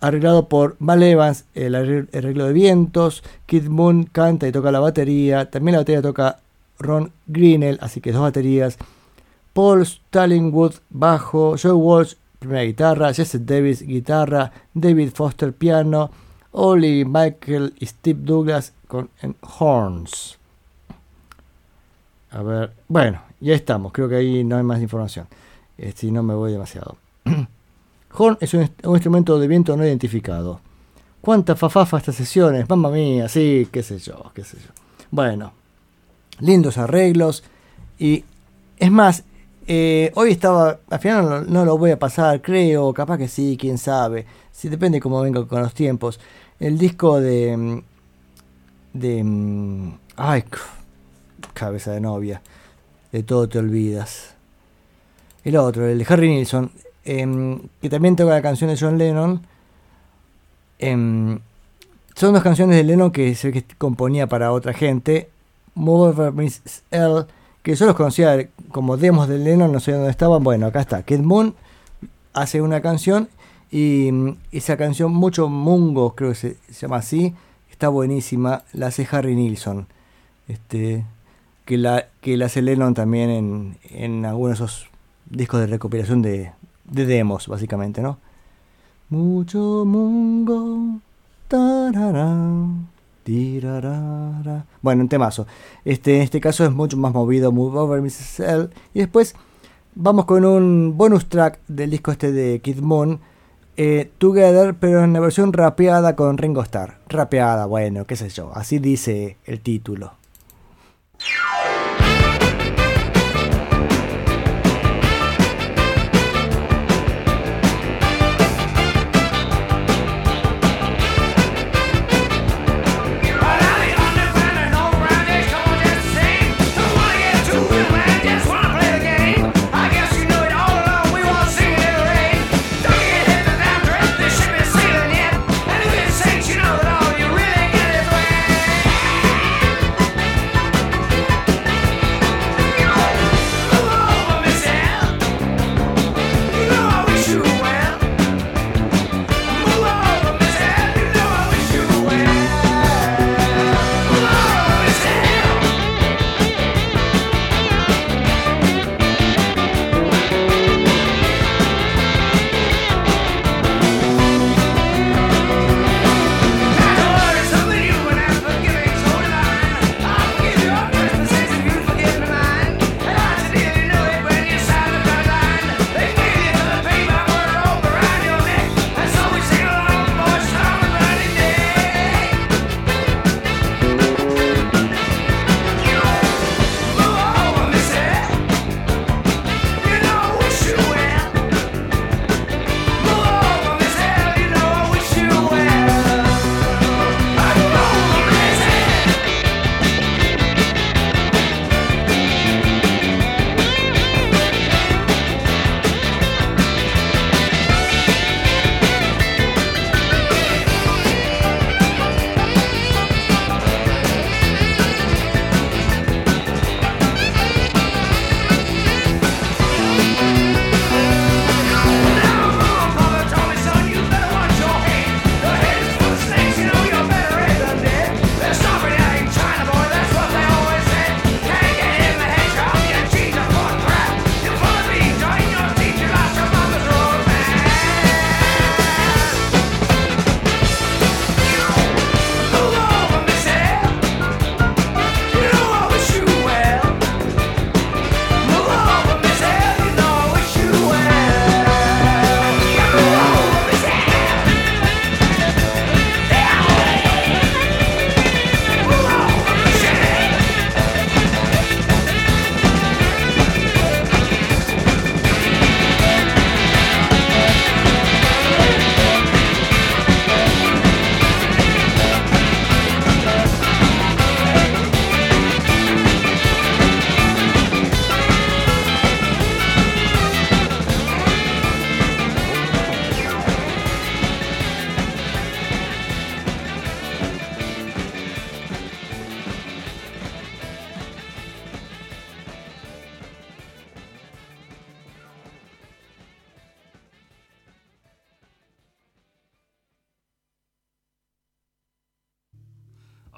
arreglado por Mal Evans, el arre- arreglo de vientos. Kid Moon canta y toca la batería. También la batería toca Ron Greenell, así que dos baterías. Paul Stallingwood, bajo. Joe Walsh, primera guitarra. Jesse Davis, guitarra. David Foster, piano. Ollie Michael y Steve Douglas con horns. A ver, bueno, ya estamos. Creo que ahí no hay más información. Eh, si no me voy demasiado. Horn es un, inst- un instrumento de viento no identificado. ¿Cuánta fafafa estas sesiones? Mamma mía, sí, qué sé yo, qué sé yo. Bueno, lindos arreglos. Y es más, eh, hoy estaba, al final no, lo voy a pasar, creo, capaz que sí, quién sabe. Si depende cómo venga con los tiempos. El disco de. mm, de. mm, ay, cabeza de novia. De todo te olvidas. El otro, el de Harry Nilsson, em, que también toca la canción de John Lennon. Em, son dos canciones de Lennon que se que componía para otra gente. Move Over Miss L, que yo los conocía como demos de Lennon, no sé dónde estaban. Bueno, acá está. Kid Moon hace una canción y mm, esa canción, Mucho Mungo, creo que se, se llama así, está buenísima. La hace Harry Nilsson. Este, que la, que la hace Lennon también en, en algunos de esos discos de recopilación de, de demos, básicamente, ¿no? Mucho mungo. Bueno, un temazo. Este, en este caso es mucho más movido, Move Over Mrs. L. Y después vamos con un bonus track del disco este de Kid Moon. eh, Together, pero en la versión rapeada con Ringo Starr. Rapeada, bueno, qué sé yo. Así dice el título.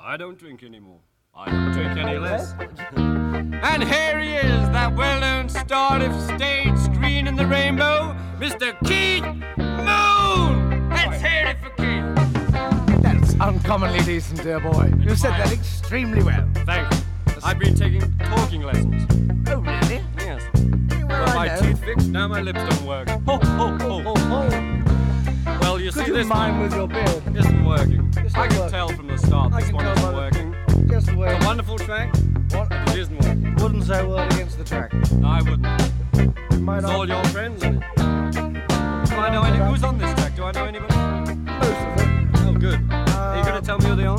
I don't drink anymore. I don't drink any less. and here he is, that well-known star of stage, screen, and the rainbow, Mr. Keith Moon. Let's hear it for Keith. That's uncommonly decent, dear boy. You said that extremely well. Thank you. I've been taking talking lessons. Oh, really? Yes. Well, Got I my know. teeth fixed. Now my lips don't work. Ho, ho, ho, ho, ho. Well, you Could see, you this mime one with your beard? isn't working. It's I can working. tell from the start this one isn't working. Just the way. It's a wonderful track, What? it isn't working. Wouldn't say a word against the track. I wouldn't. Might It's all your friends. isn't it? Do I know any? Who's on this track? Do I know anybody? Most of them. Oh, good. Are you going to tell me who they are?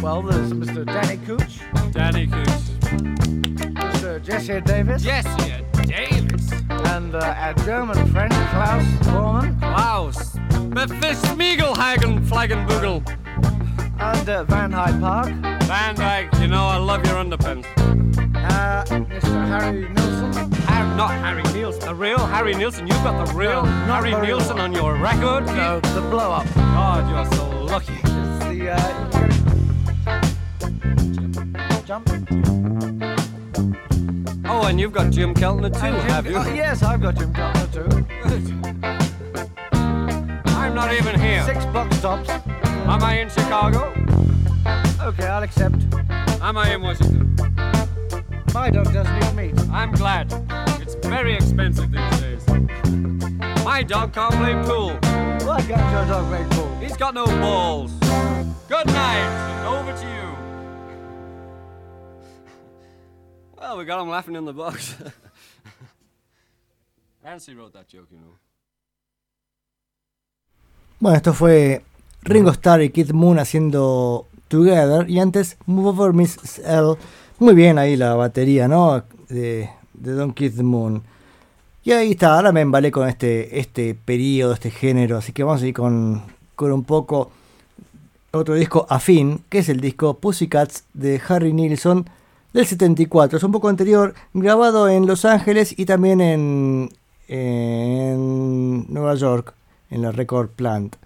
Well, there's Mr. Danny Cooch, Danny Cooch. Mr. Jesse Davis, Jesse Davis. And uh, our German friend, Klaus Bormann. Klaus. Befistmiegelhagen Flaggenbugel. And uh, Van Hyde Park. Van Dyke, you know I love your underpants. Uh, Mr. Harry Nilsson. Har- not Harry Nielsen. The real Harry Nielsen. You've got the real No, Harry Nielsen well. on your record. No, the blow up. God, you're so lucky. It's the, uh, jump. Oh, and you've got Jim Keltner too, Jim- have you? oh, yes, I've got Jim Keltner too. I'm not even here. Six box tops. Am I in Chicago? Okay, I'll accept. Am I in Washington? My dog doesn't eat meat. I'm glad. It's very expensive these days. My dog can't play pool. Why can't your dog make pool? He's got no balls. Good night. Over to you. Well, we got him laughing in the box. Nancy wrote that joke, you know. Bueno, esto fue Ringo Starr y Kid Moon haciendo Together. Y antes Move Over Miss L. Muy bien ahí la batería, ¿no? De, de Don Kid Moon. Y ahí está, ahora me embalé con este, este periodo, este género. Así que vamos a ir con, con un poco otro disco afín, que es el disco Pussycats de Harry Nilsson del 74. Es un poco anterior, grabado en Los Ángeles y también en, en Nueva York, en la Record Plant.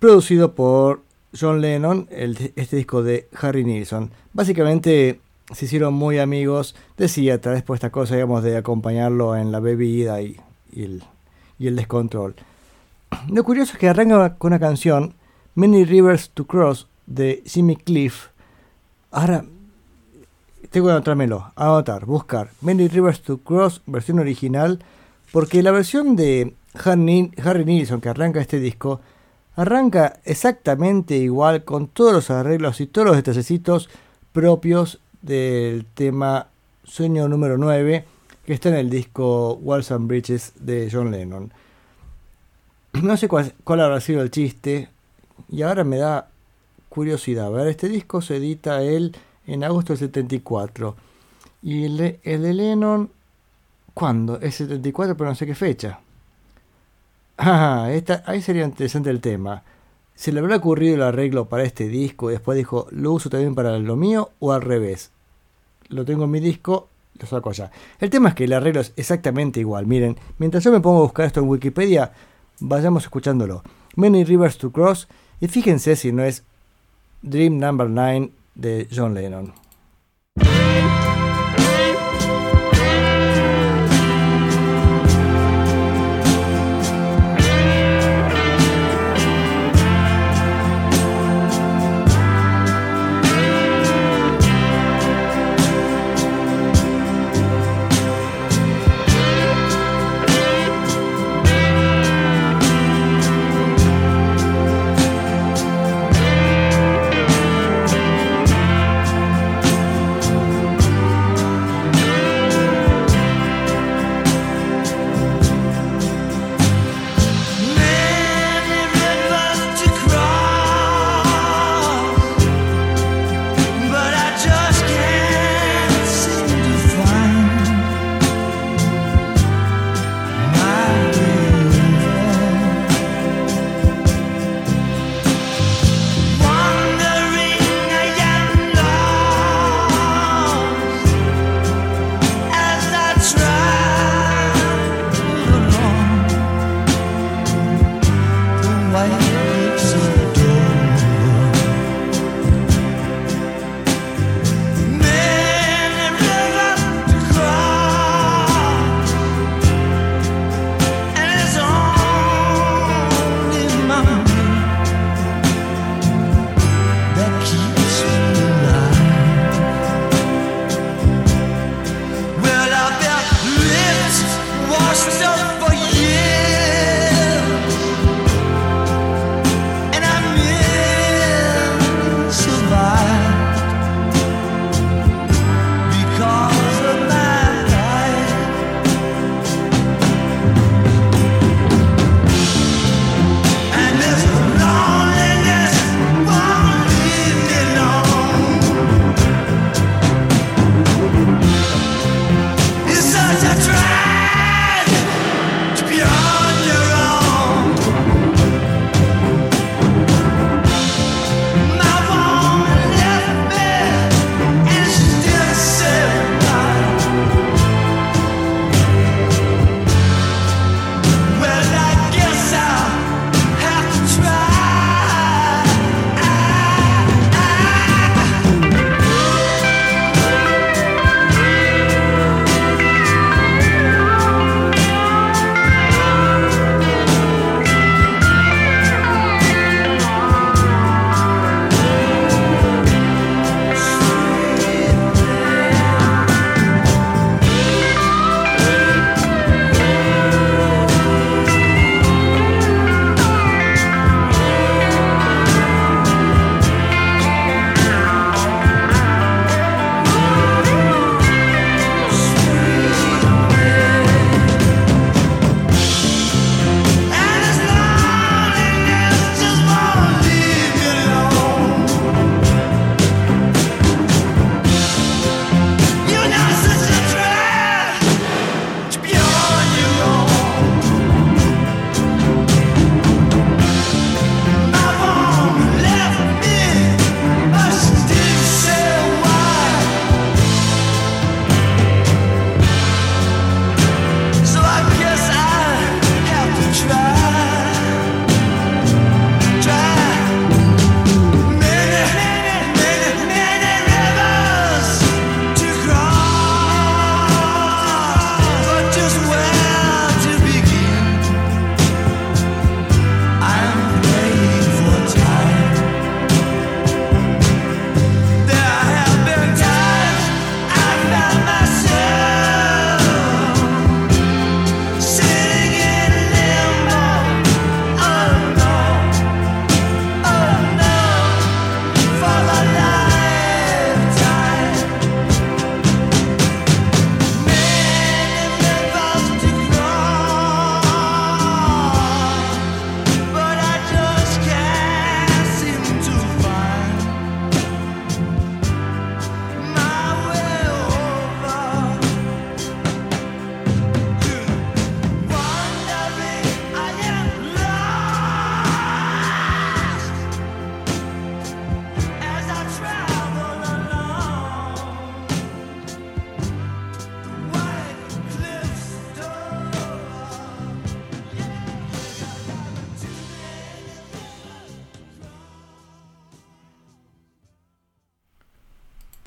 Producido por John Lennon, este disco de Harry Nilsson. Básicamente se hicieron muy amigos, decía, tal vez por esta cosa, digamos, de acompañarlo en la bebida y, y el, y el descontrol. Lo curioso es que arranca con una canción, Many Rivers to Cross, de Jimmy Cliff. Ahora, tengo que anotármelo, anotar, buscar. Many Rivers to Cross, versión original, porque la versión de Harry, Harry Nilsson que arranca este disco, arranca exactamente igual con todos los arreglos y todos los detallecito propios del tema Sueño número 9, que está en el disco Walls and Bridges de John Lennon. No sé cuál, habrá sido el chiste, y ahora me da curiosidad. Ver, este disco se edita él en agosto del 74. Y el, el de Lennon, ¿cuándo? Es 74, pero no sé qué fecha. Ah, esta, ahí sería interesante el tema. ¿Se le habrá ocurrido el arreglo para este disco y después dijo, lo uso también para lo mío o al revés? Lo tengo en mi disco, lo saco allá. El tema es que el arreglo es exactamente igual. Miren, mientras yo me pongo a buscar esto en Wikipedia, vayamos escuchándolo. Many Rivers to Cross y fíjense si no es Dream Number 9 de John Lennon.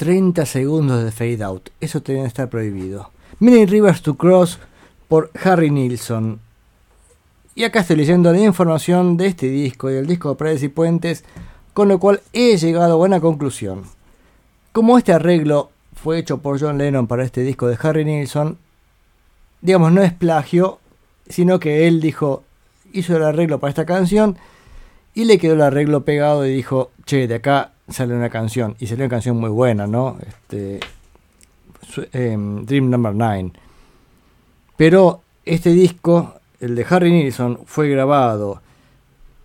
30 segundos de fade out. Eso tenía que estar prohibido. Many Rivers to Cross por Harry Nilsson. Y acá estoy leyendo la información de este disco y el disco de Paredes y Puentes, con lo cual he llegado a buena conclusión. Como este arreglo fue hecho por John Lennon para este disco de Harry Nilsson, digamos, no es plagio, sino que él dijo, hizo el arreglo para esta canción y le quedó el arreglo pegado y dijo, che, de acá sale una canción. Y salió una canción muy buena, ¿no? Este, em, Dream Number 9. Pero este disco, el de Harry Nilsson, fue grabado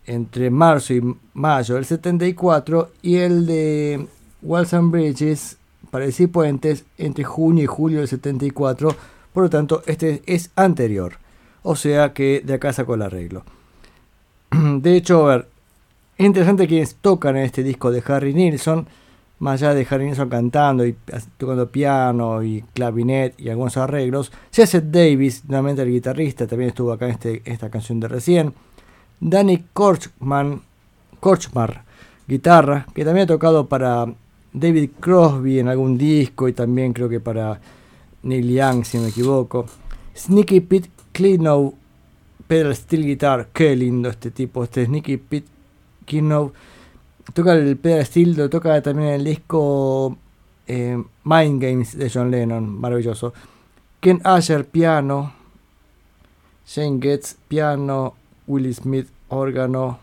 entre marzo y mayo del 74 y el de Walls and Bridges, Paredes y Puentes, entre junio y julio del 74. Por lo tanto, este es anterior. O sea que de acá sacó el arreglo. De hecho, a ver, es interesante quienes tocan en este disco de Harry Nilsson, más allá de Harry Nilsson cantando y tocando piano y clavinet y algunos arreglos. Seth Davis, nuevamente el guitarrista, también estuvo acá en este, esta canción de recién. Danny Korchman, Korchmar, guitarra, que también ha tocado para David Crosby en algún disco y también creo que para Neil Young, si no me equivoco. Sneaky Pete Klinow, pedal steel guitar, qué lindo este tipo, este Sneaky Pete Klinow. Toca el pedal steel, toca también el disco eh, Mind Games de John Lennon, maravilloso. Ken Asher, piano. Shane Getz, piano. Willie Smith, órgano.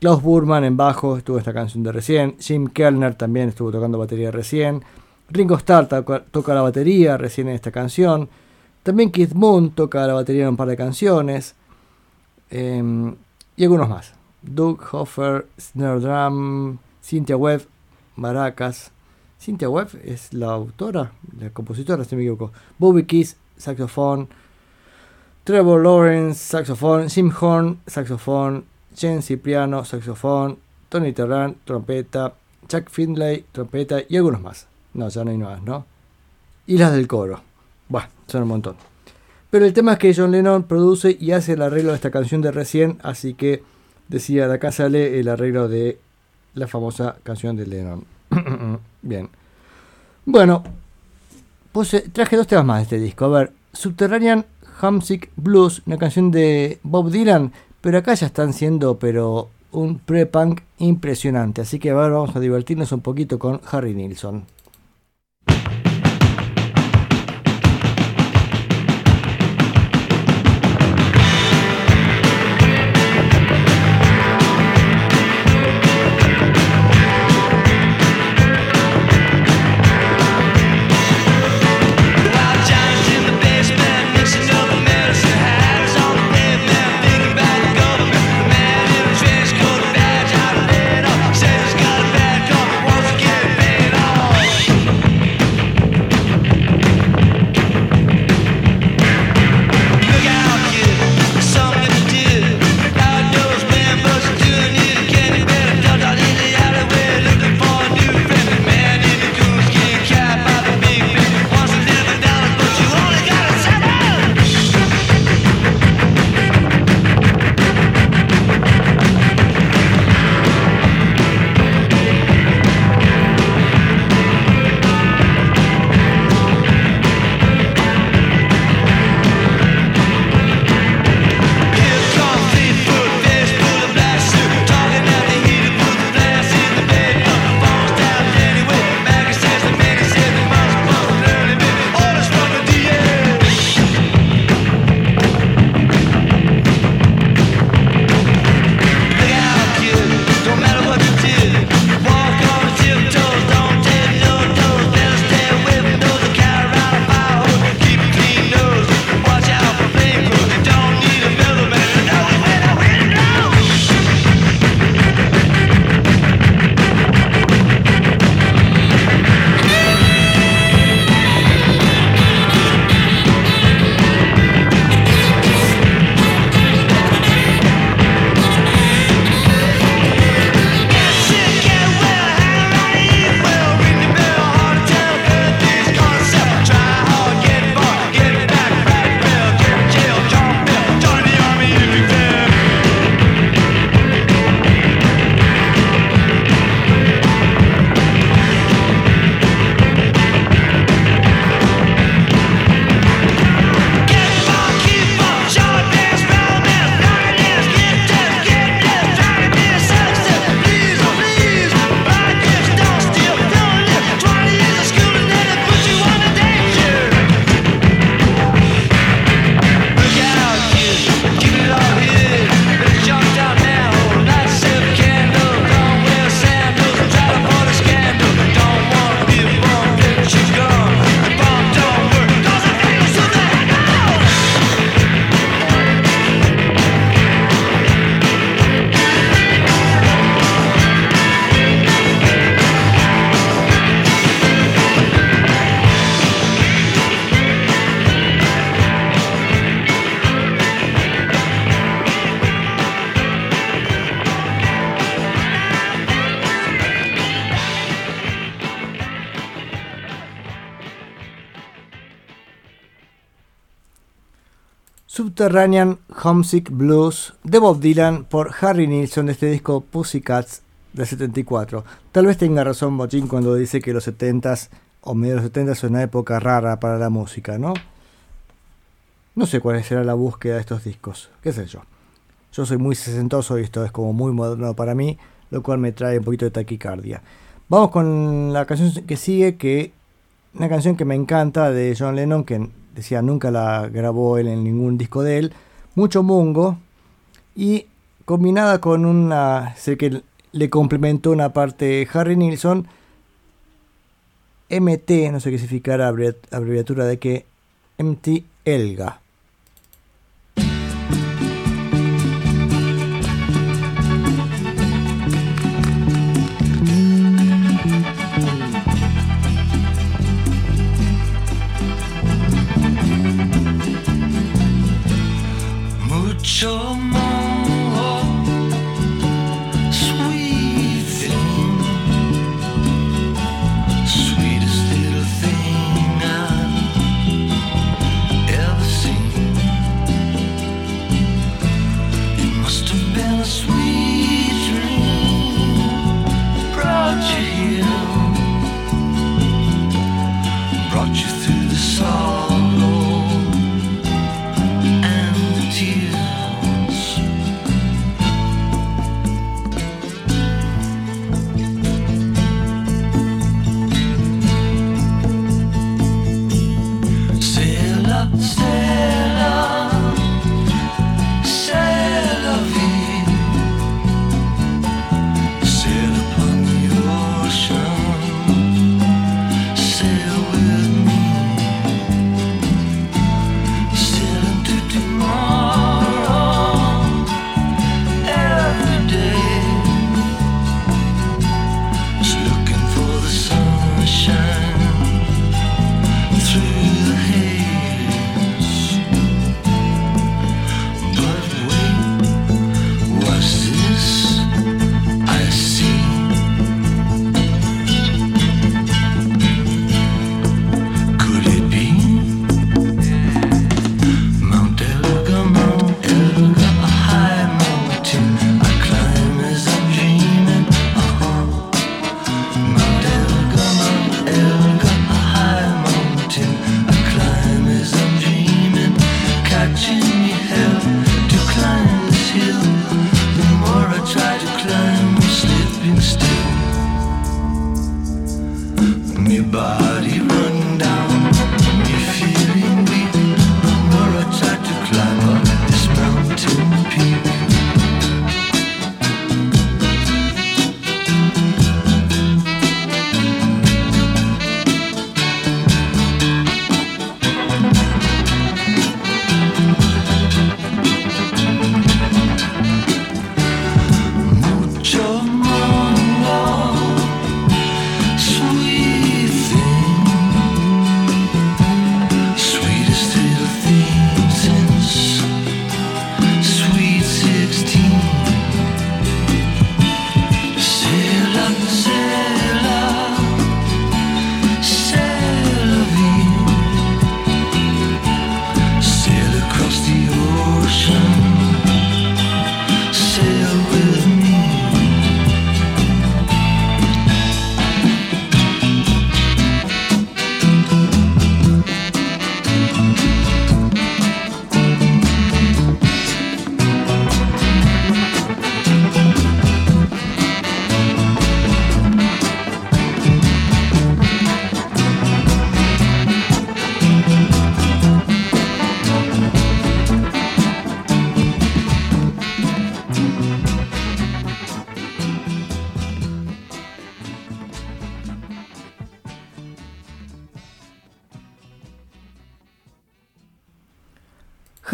Klaus Burman en bajo, estuvo esta canción de recién. Jim Kellner también estuvo tocando batería recién. Ringo Starr toca, toca la batería recién en esta canción. También Keith Moon toca la batería en un par de canciones. Em, y algunos más. Doug Hoffer, Snare Drum, Cynthia Webb, Maracas. Cynthia Webb es la autora, la compositora, si me equivoco. Bobby Keys, saxofón. Trevor Lawrence, saxofón. Jim Horn, saxofón. Jen Cipriano, saxofón. Tony Terran, trompeta. Chuck Findlay, trompeta. Y algunos más. No, ya no hay más, ¿no? Y las del coro. Bueno, son un montón. Pero el tema es que John Lennon produce y hace el arreglo de esta canción de recién, así que decía, de acá sale el arreglo de la famosa canción de Lennon. Bien. Bueno, puse, traje dos temas más de este disco. A ver, Subterranean Homesick Blues, una canción de Bob Dylan, pero acá ya están siendo, pero un pre-punk impresionante. Así que a ver, vamos a divertirnos un poquito con Harry Nilsson. Subterranean Homesick Blues de Bob Dylan por Harry Nilsson de este disco Pussycats del 74. Tal vez tenga razón Bochín cuando dice que los 70s o medio de los 70s es una época rara para la música, ¿no? No sé cuál será la búsqueda de estos discos, qué sé yo. Yo soy muy sesentoso y esto es como muy moderno para mí, lo cual me trae un poquito de taquicardia. Vamos con la canción que sigue, que una canción que me encanta de John Lennon, que decía nunca la grabó él en ningún disco de él, mucho mungo y combinada con una, sé que le complementó una parte Harry Nilsson, MT, no sé qué significará abrevi- abreviatura de que, MT Elga. Mucho more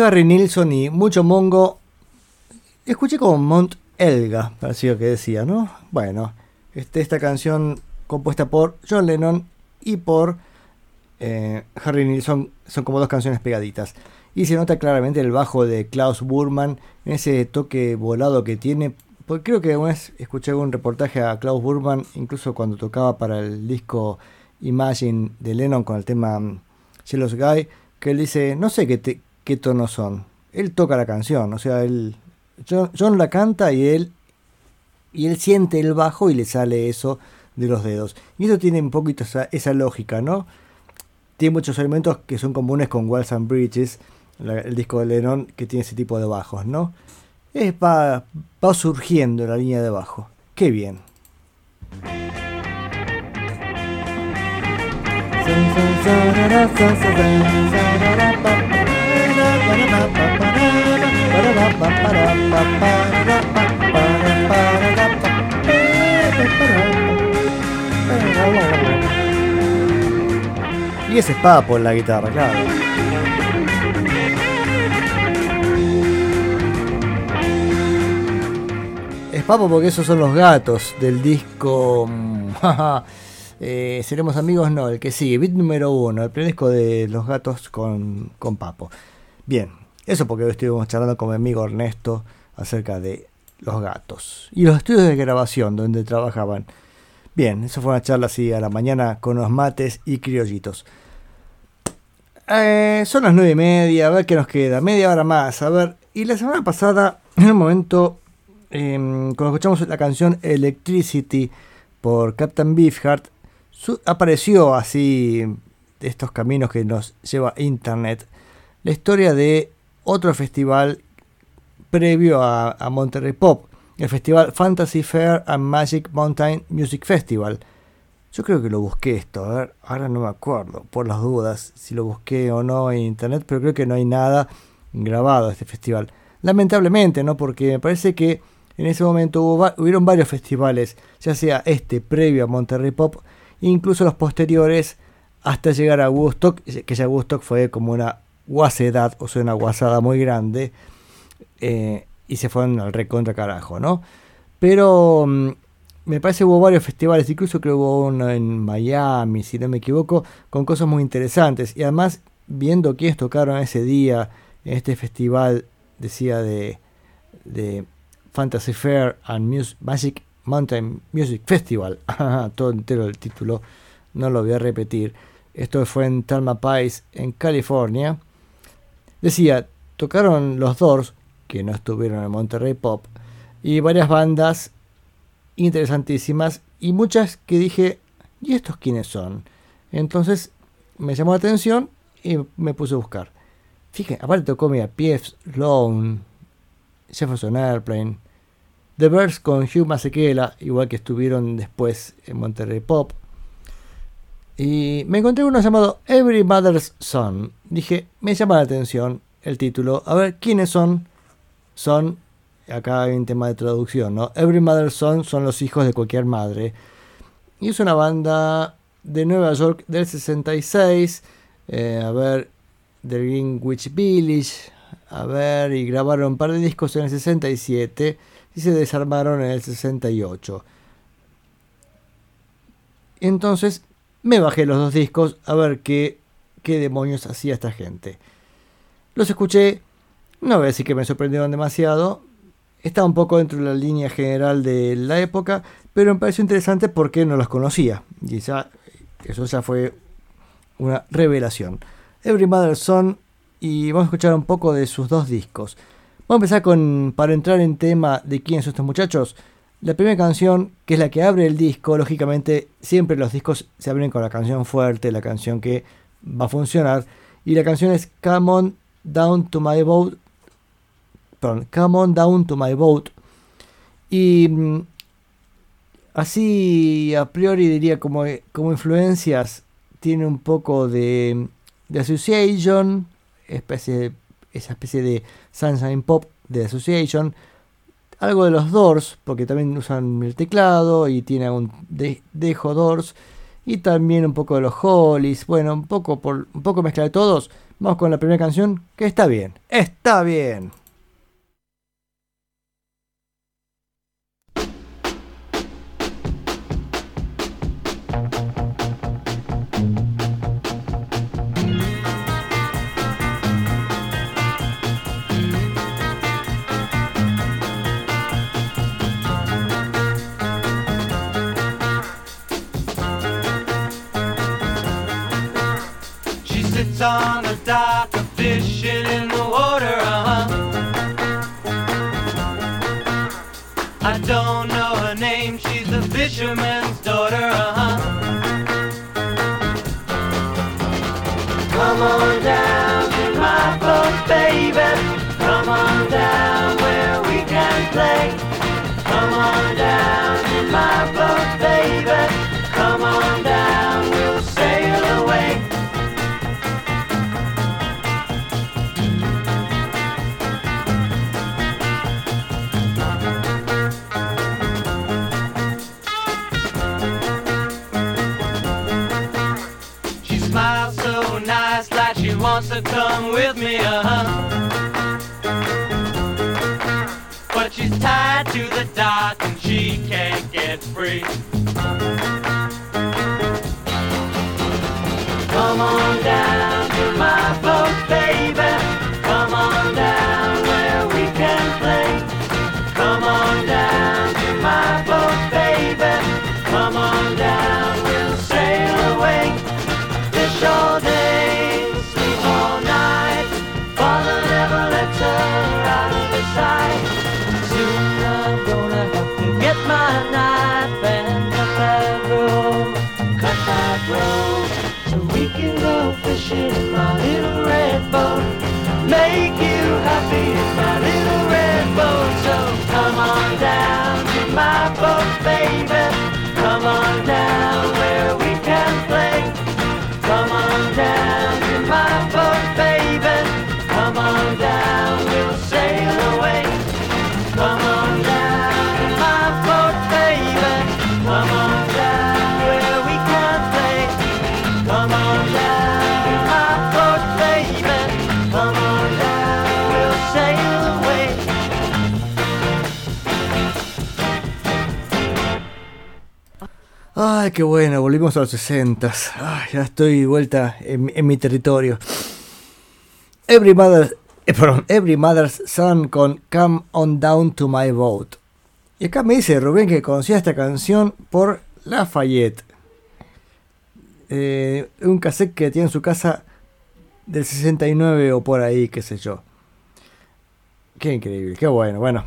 Harry Nilsson y mucho mongo. Escuché como Mount Elga, parecía que decía, ¿no? Bueno, este, esta canción compuesta por John Lennon y por eh, Harry Nilsson son como dos canciones pegaditas. Y se nota claramente el bajo de Klaus Burman, ese toque volado que tiene. Porque creo que una vez escuché un reportaje a Klaus Burman, incluso cuando tocaba para el disco Imagine de Lennon con el tema mm, Jealous Guy, que él dice, no sé qué, te- qué tonos son, él toca la canción, o sea, él John, la canta y él y él siente el bajo y le sale eso de los dedos. Y eso tiene un poquito esa, lógica, ¿no? Tiene muchos elementos que son comunes con Walls and Bridges, el disco de Lennon, que tiene ese tipo de bajos, ¿no? Es, va, va surgiendo la línea de bajo. Qué bien. Y ese es Papo en la guitarra, claro. Es Papo porque esos son los gatos del disco. mm, eh, Seremos amigos, no, el que sigue, bit número uno, el primer disco de los gatos con, con Papo. Bien, eso porque hoy estuvimos charlando con mi amigo Ernesto acerca de los gatos y los estudios de grabación donde trabajaban. Bien, eso fue una charla así a la mañana con los mates y criollitos. Eh, son las nueve y media, a ver qué nos queda, media hora más, a ver. Y la semana pasada, en un momento, em, cuando escuchamos la canción Electricity por Captain Beefheart, apareció así de estos caminos que nos lleva Internet, la historia de otro festival previo a, Monterrey Pop, el festival Fantasy Fair and Magic Mountain Music Festival. Yo creo que lo busqué esto, a ver, ahora no me acuerdo, por las dudas, si lo busqué o no en internet, pero creo que no hay nada grabado de este festival. Lamentablemente, ¿no? Porque me parece que en ese momento hubo, hubieron varios festivales, ya sea este previo a Monterrey Pop, incluso los posteriores, hasta llegar a Woodstock, que ya Woodstock fue como una guasedad, o sea, una guasada muy grande, eh, y se fueron al recontra carajo, ¿no? Pero mm, me parece que hubo varios festivales, incluso creo hubo uno en Miami, si no me equivoco, con cosas muy interesantes. Y además, viendo quiénes tocaron ese día en este festival, decía de, de Fantasy Fair and Mus- Magic Mountain Music Festival, todo entero el título, no lo voy a repetir. Esto fue en Talma Pais, en California. Decía, tocaron los Doors, que no estuvieron en Monterrey Pop, y varias bandas interesantísimas y muchas que dije, ¿y estos quiénes son? Entonces me llamó la atención y me puse a buscar. Fíjense, aparte tocó mira, P.F. Sloan, Jefferson Airplane, The Birds con Hugh Masekela, igual que estuvieron después en Monterrey Pop. Y me encontré uno llamado Every Mother's Son. Dije, me llama la atención el título. A ver, ¿quiénes son? Son, acá hay un tema de traducción, ¿no? Every Mother's Son son los hijos de cualquier madre. Y es una banda de Nueva York del 66. eh, a ver, The Greenwich Village. A ver, y grabaron un par de discos en el 67 y se desarmaron en el 68. Entonces me bajé los dos discos a ver qué, qué demonios hacía esta gente. Los escuché, no voy a decir que me sorprendieron demasiado, está un poco dentro de la línea general de la época, pero me pareció interesante porque no los conocía. Y ya, eso ya fue una revelación. Every Mother's Son, y vamos a escuchar un poco de sus dos discos. Vamos a empezar con, para entrar en tema de quiénes son estos muchachos, la primera canción, que es la que abre el disco, lógicamente siempre los discos se abren con la canción fuerte, la canción que va a funcionar, y la canción es Come On Down to My Boat, perdón, Come On Down to My Boat, y mm, así a priori diría como, como influencias tiene un poco de, de Association, especie esa especie de Sunshine Pop de Association, algo de los Doors, porque también usan el teclado y tiene un de, dejo Doors, y también un poco de los Hollies, bueno, un poco, un poco mezcla de todos. Vamos con la primera canción, que está bien, está bien. On the dock, But she's tied to the dock and she can't get free. Ay, qué bueno, volvimos a los 60. Ay, ya estoy de vuelta en, mi territorio. Every Mother, eh, perdón, Every Mother's Son con Come On Down to My Boat. Y acá me dice Rubén que conocía esta canción por Lafayette. Eh, un cassette que tiene en su casa del 69 o por ahí, qué sé yo. Qué increíble, qué bueno, bueno.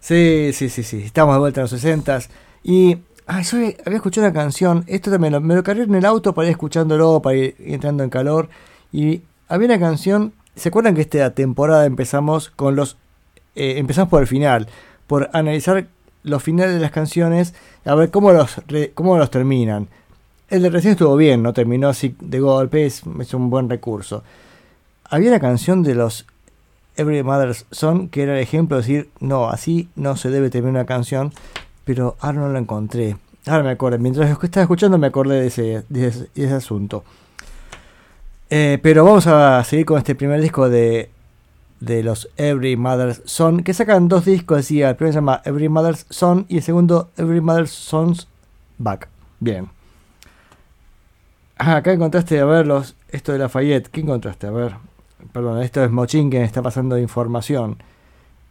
Sí, sí, sí, sí, estamos de vuelta en los 60 y Ah, yo había escuchado una canción, esto también me lo cargué en el auto para ir escuchándolo, para ir entrando en calor. Y había una canción, ¿se acuerdan que esta temporada empezamos con los... eh, empezamos por el final, por analizar los finales de las canciones, a ver cómo los, cómo los terminan. El de recién estuvo bien, no terminó así de golpe, es, es un buen recurso. Había una canción de los Every Mother's Son que era el ejemplo de decir, no, así no se debe terminar una canción, pero ahora no la encontré. Ahora me acuerdo, mientras estaba escuchando me acordé de ese, de ese, de ese asunto. Eh, pero vamos a seguir con este primer disco de, de los Every Mother's Son, que sacan dos discos, decía, el primero se llama Every Mother's Son y el segundo Every Mother's Son's Back. Bien. Ah, acá encontraste, a ver, los, esto de Lafayette. ¿Qué encontraste? A ver. Perdón, esto es Mochin que me está pasando información.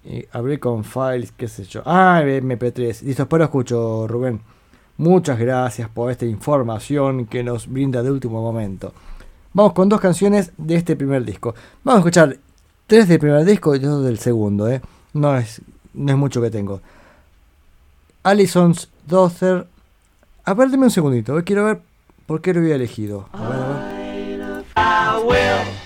Y abrí con files, qué sé yo. Ah, MP3. Listo, después lo escucho, Rubén. Muchas gracias por esta información que nos brinda de último momento. Vamos con dos canciones de este primer disco. Vamos a escuchar tres del primer disco y dos del segundo, ¿eh? No es, no es mucho que tengo. Allison's Daughter. A ver, deme un segundito. eh, Quiero ver por qué lo había elegido. A ver, a ver.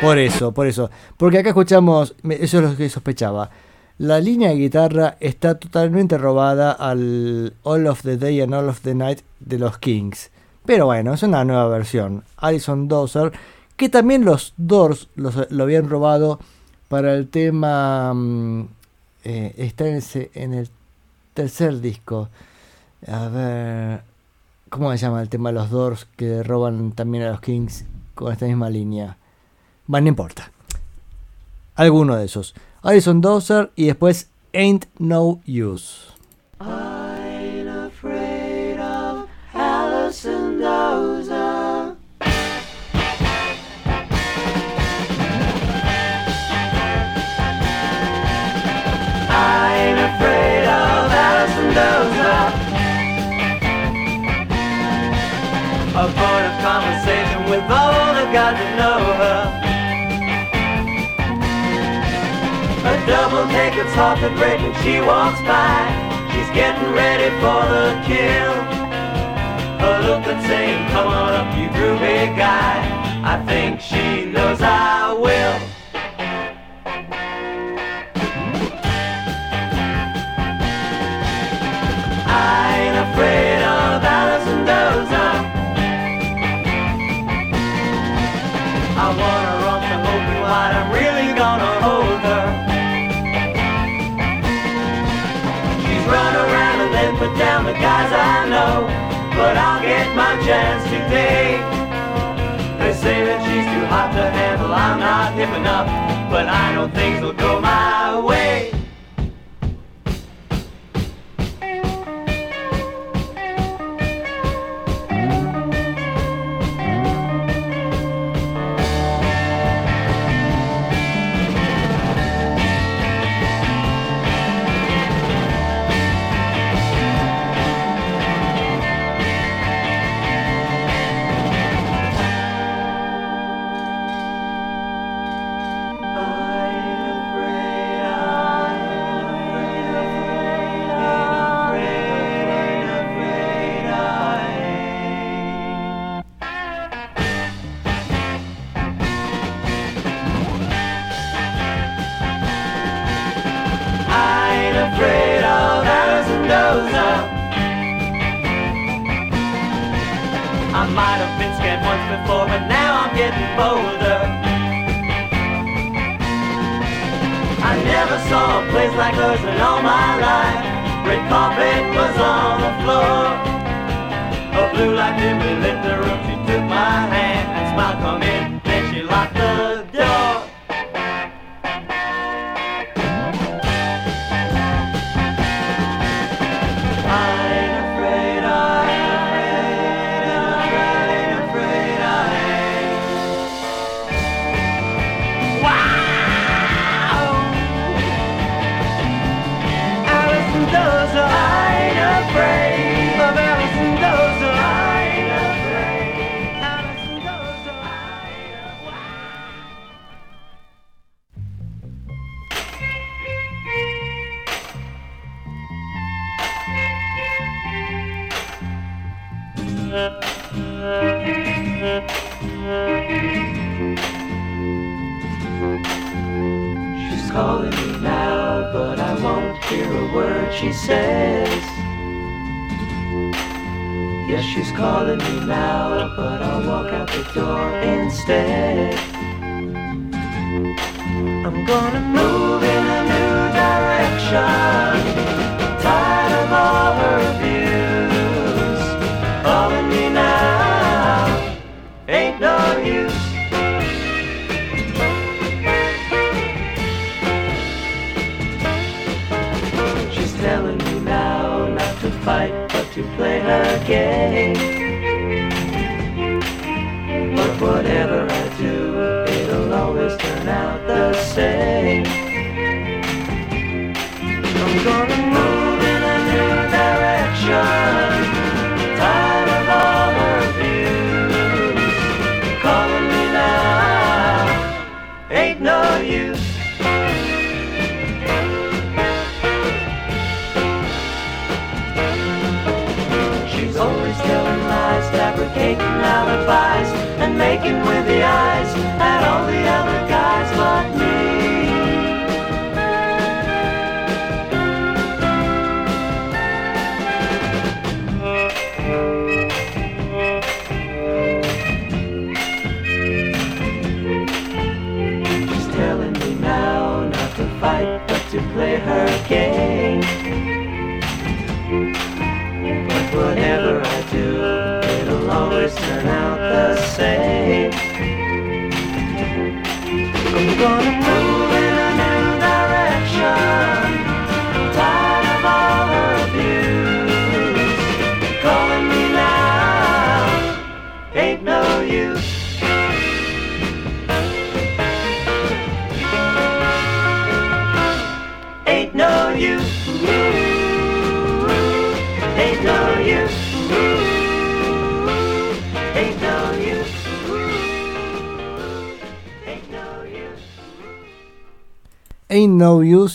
Por eso, por eso. Porque acá escuchamos, eso es lo que sospechaba. La línea de guitarra está totalmente robada al All of the Day and All of the Night de los Kings. Pero bueno, es una nueva versión. Alison Dozer, que también los Doors lo habían robado para el tema... mm, eh, está en, ese- en el tercer disco. A ver... ¿Cómo se llama el tema de los Doors que roban también a los Kings con esta misma línea? Bueno, no importa. Alguno de esos. Alison Dozer y después Ain't No Use. Ain't afraid of Allison Dozer. I ain't afraid. A point of conversation with all that got to know her. double naked's hard to break when she walks by. She's getting ready for the kill. A look that's saying, come on up, you groovy guy. I think she knows I will. I I'll get my chance today. They say that she's too hot to handle, I'm not hip enough, but I don't think will go my way. Boulder. I never saw a place like hers in all my life. Red carpet was on the floor. A blue light dimly lit the room. She took my hand and smiled, come in. Then she locked the door.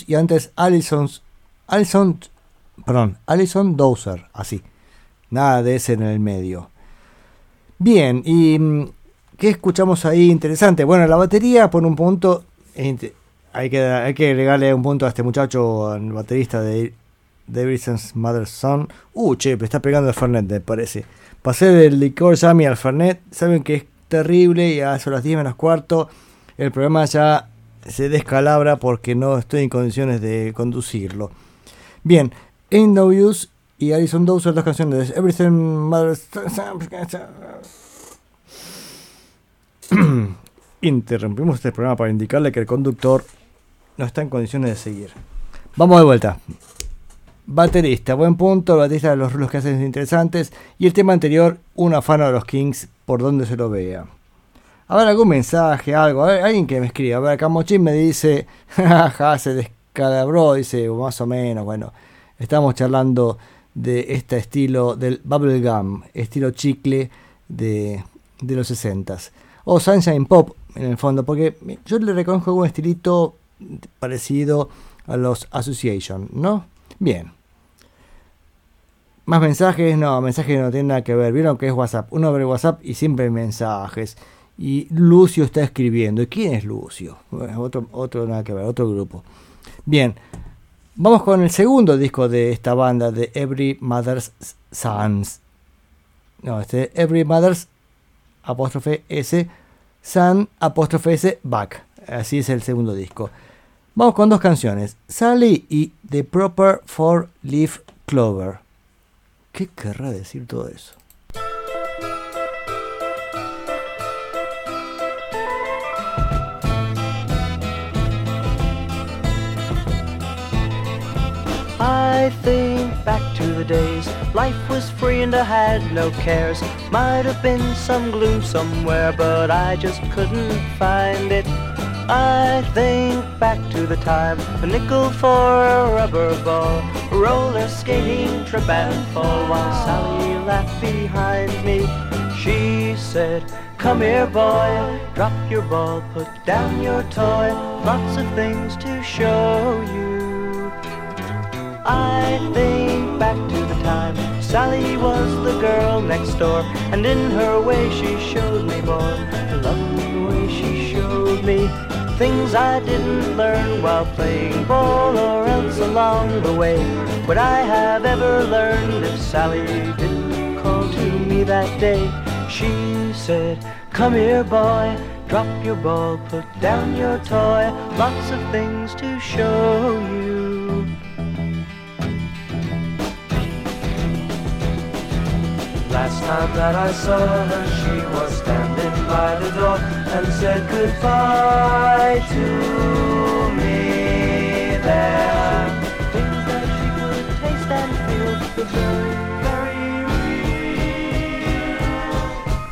Y antes Allison, Allison, perdón, Allison Dowser, así. Nada de ese en el medio. Bien, ¿y mm, qué escuchamos ahí interesante? Bueno, la batería por un punto, hay que, hay agregarle un punto a este muchacho, el baterista de Davidson's Mother's Son. Uh, che, pero está pegando el Fernet, me parece. Pasé del licor Sammy al Fernet, saben que es terrible y a las 10 menos cuarto el programa ya se descalabra porque no estoy en condiciones de conducirlo. Bien, Ain't No Use y Alison Dowser, dos canciones de Everything Matters. Interrumpimos este programa para indicarle que el conductor no está en condiciones de seguir. Vamos de vuelta. Baterista, buen punto, baterista de los rulos que hacen interesantes. Y el tema anterior, un afano de los Kings, por donde se lo vea. A ver, algún mensaje, algo. A ver, alguien que me escriba. A ver, acá Mochín me dice, jaja, se descalabró, dice, más o menos. Bueno, estamos charlando de este estilo del bubblegum, estilo chicle de, los 60s. O Sunshine Pop, en el fondo, porque yo le reconozco un estilito parecido a los Association, ¿no? Bien. Más mensajes, no, mensajes no tienen nada que ver. Vieron que es WhatsApp. Uno abre WhatsApp y siempre hay mensajes. Y Lucio está escribiendo. ¿Y quién es Lucio? Bueno, otro, otro nada que ver, otro grupo. Bien. Vamos con el segundo disco de esta banda, de Every Mother's Sons. No, este Every Mother's apóstrofe S, Sun apóstrofe S, Back. Así es el segundo disco. Vamos con dos canciones, Sally y The Proper Four Leaf Clover. ¿Qué querrá decir todo eso? I think back to the days life was free and I had no cares. Might have been some gloom somewhere, but I just couldn't find it. I think back to the time a nickel for a rubber ball, roller skating trip and fall while Sally laughed behind me. She said, Come here, boy, drop your ball, put down your toy, lots of things to show you. I think back to the time Sally was the girl next door, and in her way she showed me more. The way she showed me things I didn't learn while playing ball or else along the way. Would I have ever learned if Sally didn't call to me that day? She said, Come here, boy, drop your ball, put down your toy, lots of things to show you. Last time that I saw her, she was standing by the door and said goodbye to me there. Things that she could taste and feel the very, very real.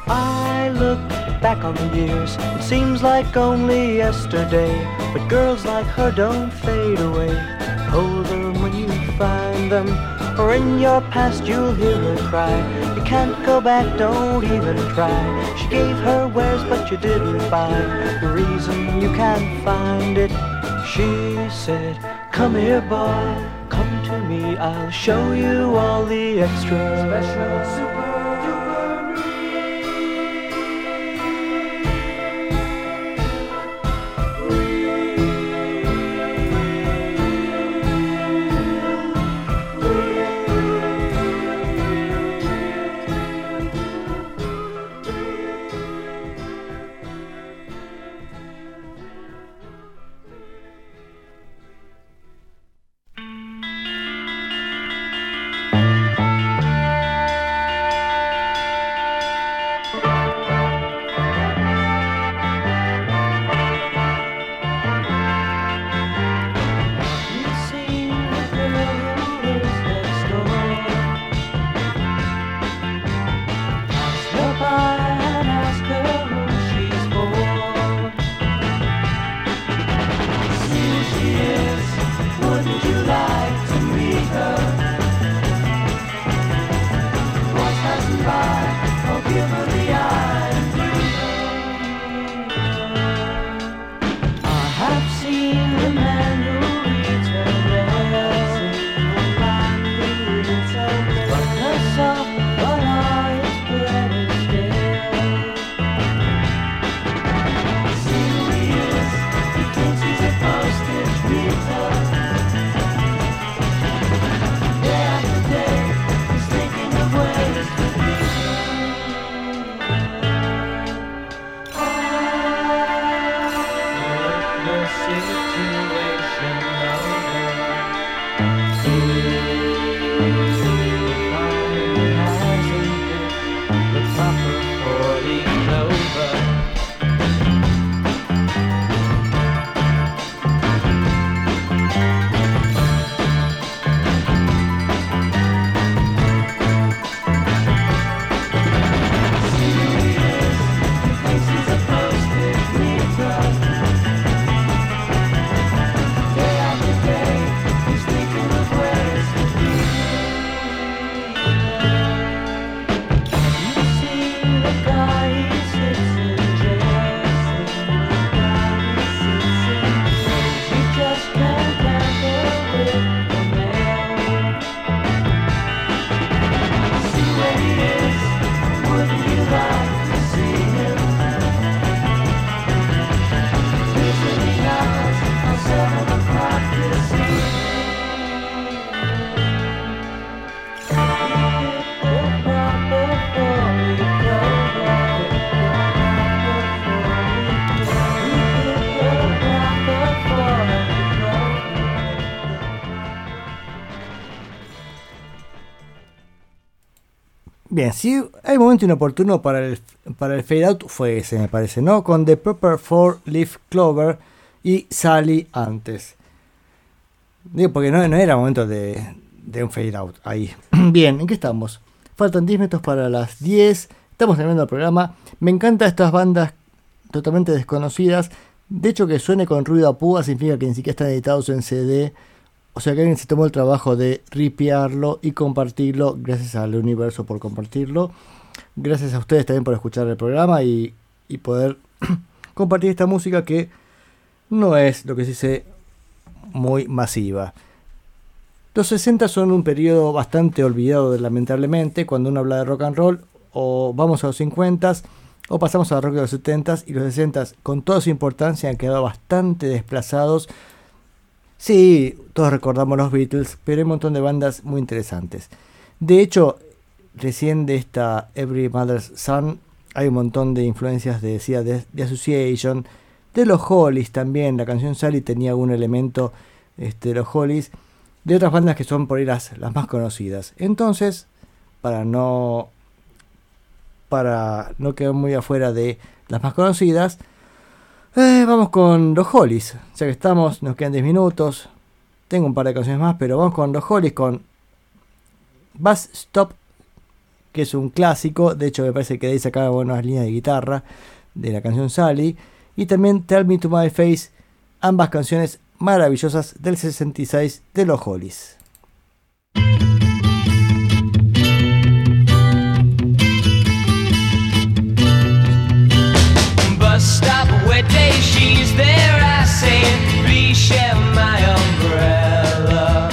I look back on the years, it seems like only yesterday. But girls like her don't fade away. Hold them when you find them, or in your past you'll hear her cry. You can't go back, don't even try. She gave her wares, but you didn't buy. The reason you can't find it, she said, Come here, boy, come to me, I'll show you all the extra special super. Bien, si hay momento inoportuno para el, para el fade out, fue ese, me parece, ¿no? Con The Proper Four Leaf Clover y Sally antes. Digo, porque no, no era momento de, de un fade out ahí. Bien, ¿en qué estamos? Faltan 10 minutos para las 10. Estamos terminando el programa. Me encantan estas bandas totalmente desconocidas. De hecho, que suene con ruido a púa significa que ni siquiera están editados en CD. O sea que alguien se tomó el trabajo de ripiarlo y compartirlo. Gracias al universo por compartirlo. Gracias a ustedes también por escuchar el programa y, y poder compartir esta música que no es lo que se dice muy masiva. Los 60 son un periodo bastante olvidado lamentablemente cuando uno habla de rock and roll o vamos a los 50 o pasamos al rock de los 70 y los 60 con toda su importancia han quedado bastante desplazados. Sí, todos recordamos los Beatles, pero hay un montón de bandas muy interesantes. De hecho, recién de esta Every Mother's Son hay un montón de influencias de, decía, de, Association, de los Hollies también. La canción Sally tenía algún elemento este, de los Hollies, de otras bandas que son por ahí las, las más conocidas. Entonces, para no para no quedar muy afuera de las más conocidas, eh, vamos con los Hollies. Ya que estamos, nos quedan 10 minutos. Tengo un par de canciones más, pero vamos con los Hollies con Bus Stop, que es un clásico. De hecho, me parece que de ahí sacaba buenas líneas de guitarra de la canción Sally. Y también Tell Me to My Face, ambas canciones maravillosas del 66 de los Hollies. Day, she's there. I say, please share my umbrella.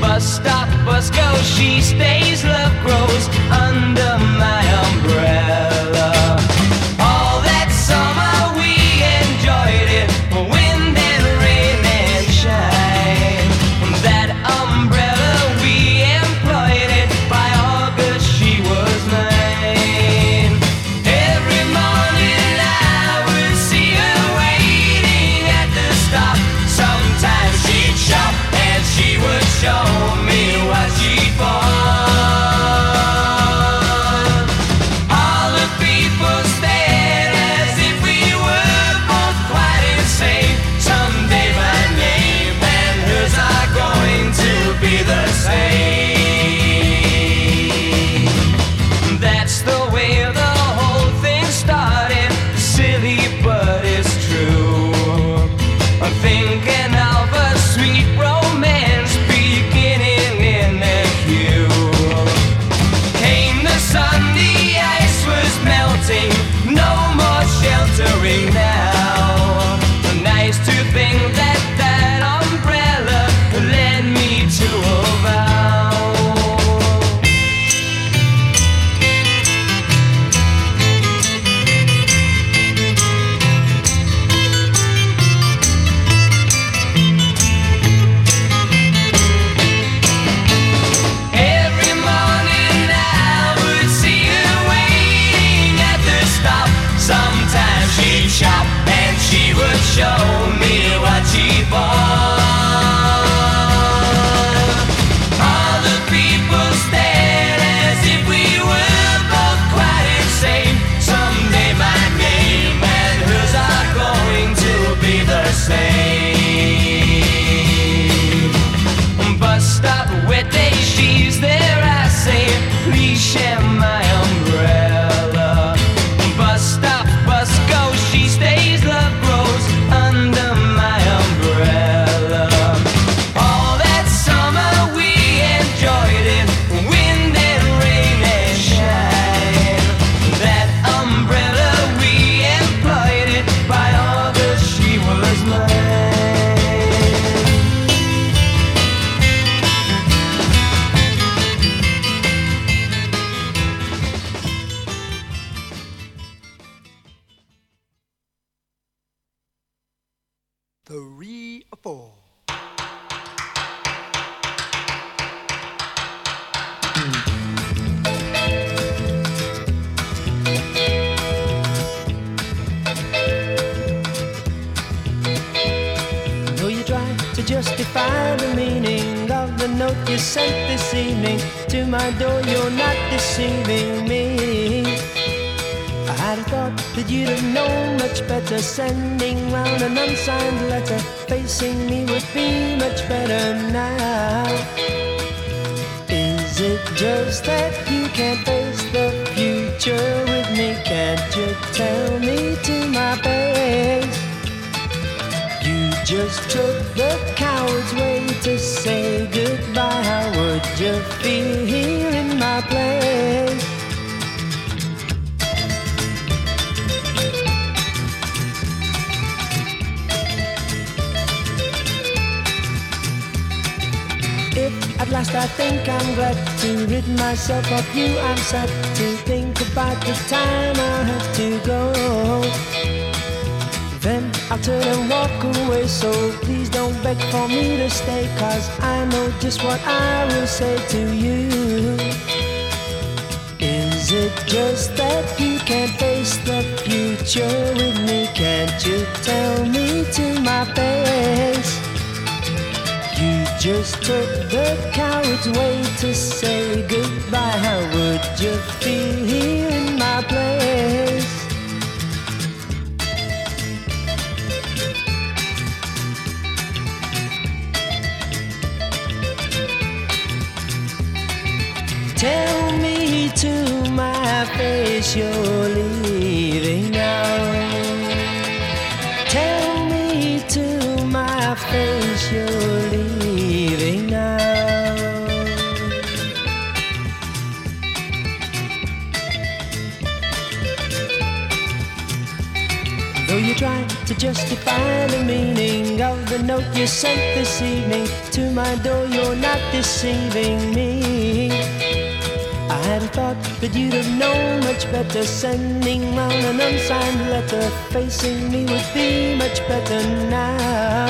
Bus stop, bus go, she stays. Love grows under my umbrella. Way to say goodbye. How would you feel here in my place? Tell me to my face you're to justify the meaning of the note you sent this evening to my door, you're not deceiving me. I had a thought that you'd have known much better. Sending round an unsigned letter, facing me would be much better now.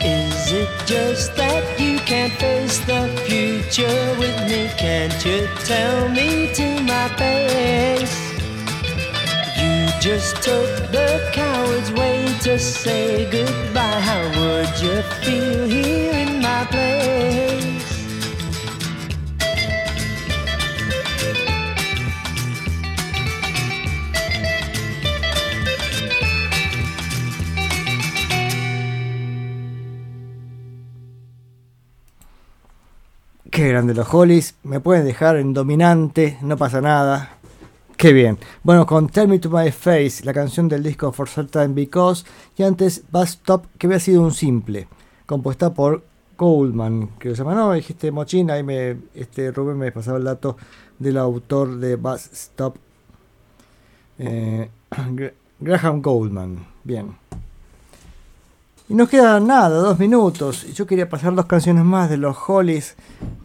Is it just that you can't face the future with me? Can't you tell me to my face? Just took the coward's way to say goodbye. How would you feel here in my place? Qué grande los Hollies. Me pueden dejar en dominante, no pasa nada. Qué bien. Bueno, con Tell Me to My Face, la canción del disco For Certain Because. Y antes Bus Stop, que había sido un simple, compuesta por Goldman. Que lo llama, no, dijiste Mochín, ahí me, este, Rubén me pasaba el dato del autor de Bus Stop. Eh, Graham Goldman. Bien. Y nos queda nada, dos minutos. Y yo quería pasar dos canciones más de los Hollies.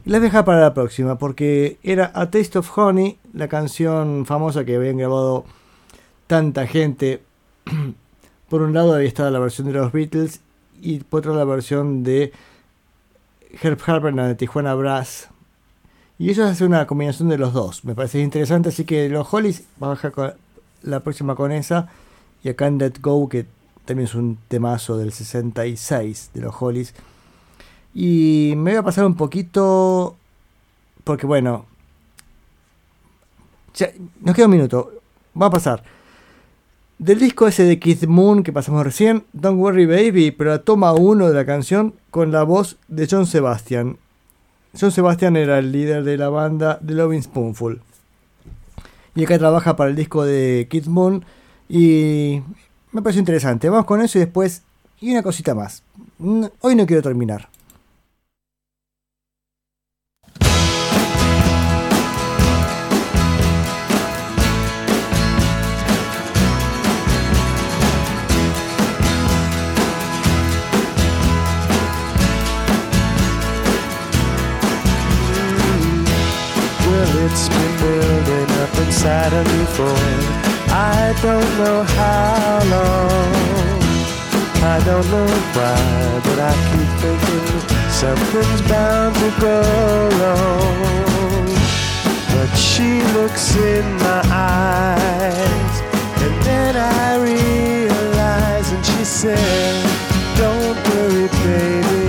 Las voy a dejar para la próxima, porque era A Taste of Honey, la canción famosa que habían grabado tanta gente. por un lado había estado la versión de los Beatles y por otro la versión de Herb Harper de Tijuana Brass. Y ellos hacen una combinación de los dos. Me parece interesante, así que los Hollies, vamos a dejar con- la próxima con esa. Y a Can't Let Go, que también es un temazo del 66 de los Hollies. Y me voy a pasar un poquito, porque bueno, nos queda un minuto. Va a pasar. Del disco ese de Kid Moon que pasamos recién, Don't Worry Baby, pero la toma uno de la canción con la voz de John Sebastian. John Sebastian era el líder de la banda The Loving Spoonful. Y acá trabaja para el disco de Kid Moon. Y me pareció interesante. Vamos con eso y después. Y una cosita más. Hoy no quiero terminar. It's been building up inside of I don't know how long. I don't know why, but I keep thinking something's bound to go wrong. But she looks in my eyes, and then I realize, and she said, Don't worry, baby.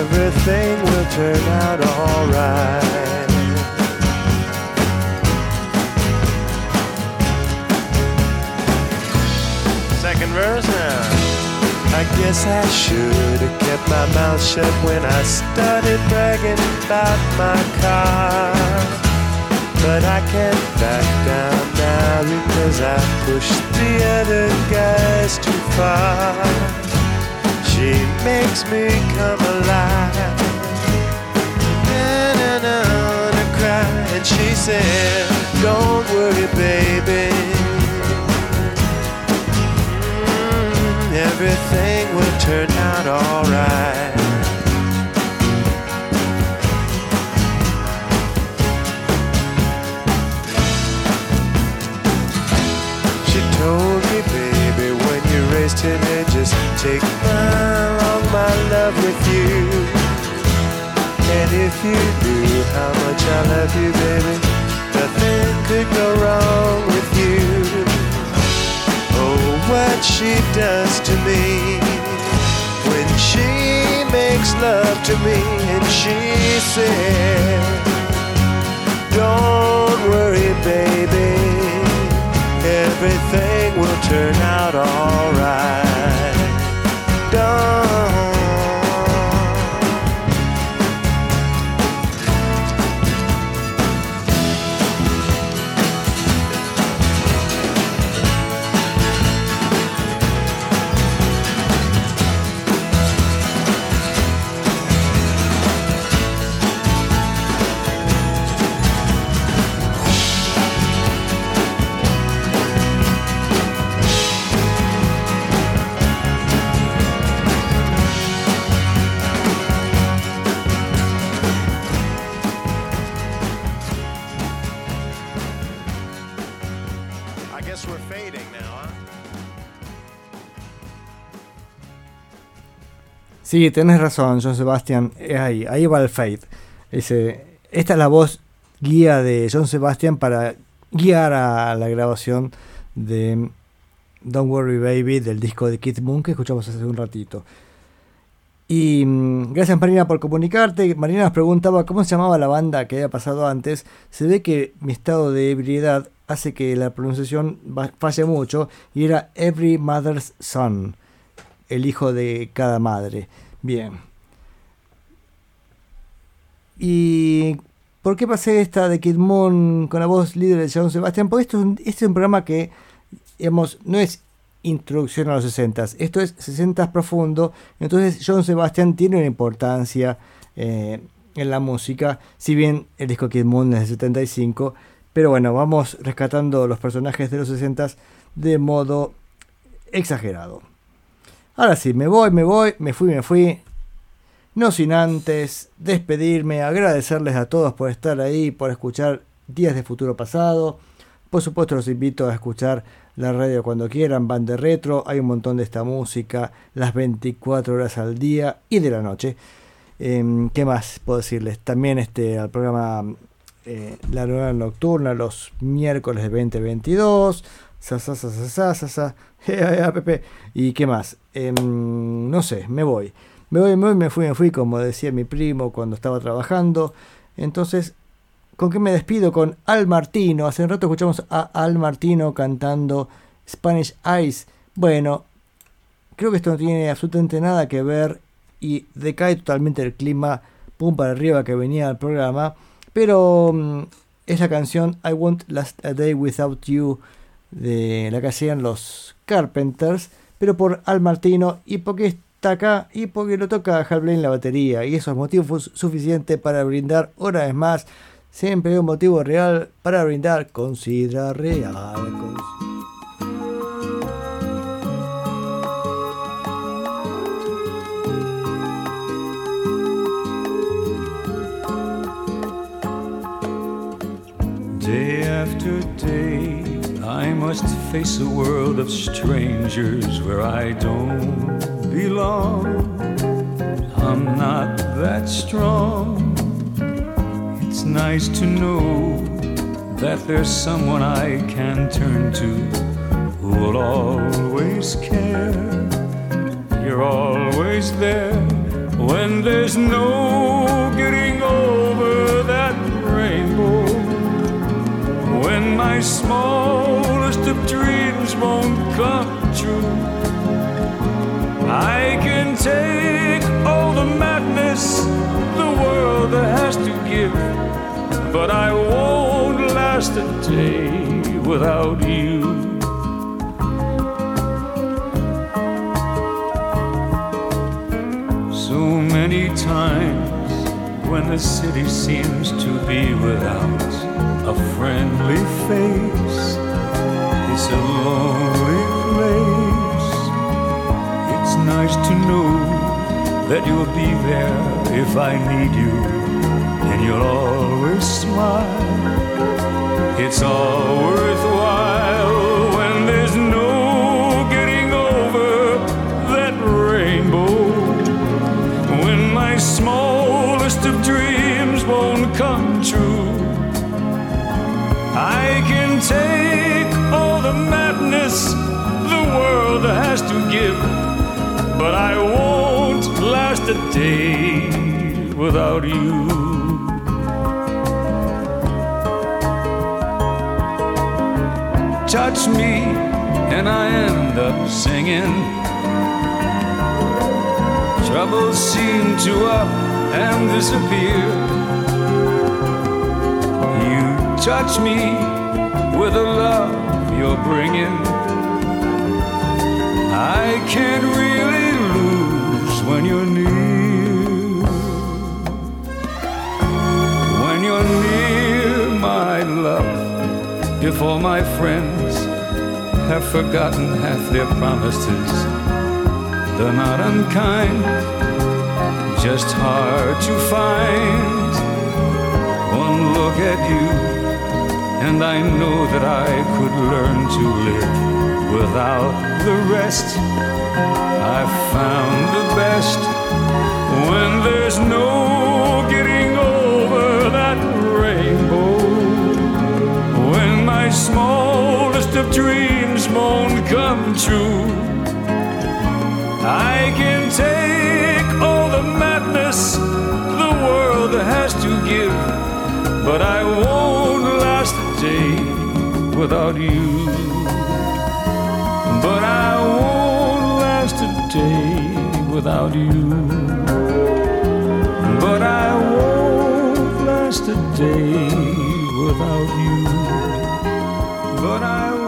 everything will turn out alright. Verse now. I guess I should have kept my mouth shut when I started bragging about my car. But I can't back down now because I pushed the other guys too far. She makes me come alive. And I wanna cry, and she said, Don't worry, baby. Everything will turn out alright. She told me, baby, when you raise teenage, just take all my love with you. And if you knew how much I love you, baby, nothing could go wrong with you. What she does to me when she makes love to me, and she said, Don't worry, baby. Everything will turn out alright. Sí, tenés razón, John Sebastian. Es ahí, ahí va el fade. Dice, esta es la voz guía de John Sebastian para guiar a la grabación de Don't Worry Baby del disco de Kid Moon que escuchamos hace un ratito. Y mm, gracias Marina por comunicarte. Marina nos preguntaba cómo se llamaba la banda que había pasado antes. Se ve que mi estado de ebriedad hace que la pronunciación falle mucho y era Every Mother's Son, el hijo de cada madre. Bien. ¿Y por qué pasé esta de Kid Moon con la voz líder de John Sebastian? Porque esto es un, este es un programa que, digamos, no es introducción a los 60 esto es 60 profundo. Entonces, John Sebastian tiene una importancia eh, en la música, si bien el disco Kid Moon es del 75. Pero bueno, vamos rescatando los personajes de los 60 de modo exagerado. Ahora sí, me voy, me voy, me fui, me fui. No sin antes despedirme, agradecerles a todos por estar ahí, por escuchar Días de Futuro Pasado. Por supuesto los invito a escuchar la radio cuando quieran, van de retro, hay un montón de esta música, las 24 horas al día y de la noche. Em, ¿Qué más puedo decirles? También este, al programa eh, La Nueva Nocturna los miércoles de 2022. Sa, sa, sa, Eh, eh, Pepe. ¿Y qué más? Em, no sé, me voy. Me voy, me voy, me fui, me fui, como decía mi primo cuando estaba trabajando. Entonces, ¿con qué me despido? Con Al Martino. Hace un rato escuchamos a Al Martino cantando Spanish Eyes. Bueno, creo que esto no tiene absolutamente nada que ver y decae totalmente el clima pum para arriba que venía al programa. Pero mm, es la canción I Won't Last a Day Without You de la que hacían los Carpenters, pero por Al Martino y porque está acá y porque lo toca Hal Blaine la batería. Y eso es motivo fu- suficiente para brindar una vez más. Siempre hay un motivo real para brindar. Considera real. Must face a world of strangers where I don't belong. I'm not that strong. It's nice to know that there's someone I can turn to who will always care. You're always there when there's no getting over my smallest of dreams won't come true. I can take all the madness the world has to give, but I won't last a day without you. So many times when the city seems to be without a friendly face, it's a lonely place. It's nice to know that you'll be there if I need you, and you'll always smile. It's all worthwhile when there's no getting over that rainbow. When my smallest of dreams won't come I can take all the madness the world has to give, but I won't last a day without you. touch me and I end up singing. Troubles seem to up and disappear. Touch me with the love you're bringing. I can't really lose when you're near. When you're near, my love. If all my friends have forgotten half their promises, they're not unkind, just hard to find. One look at you, and I know that I could learn to live without the rest. I've found the best when there's no getting over that rainbow when my smallest of dreams won't come true. I can take all the madness the world has to give, but I won't last day without you. But I won't last a day without you. But I won't last a day without you. But I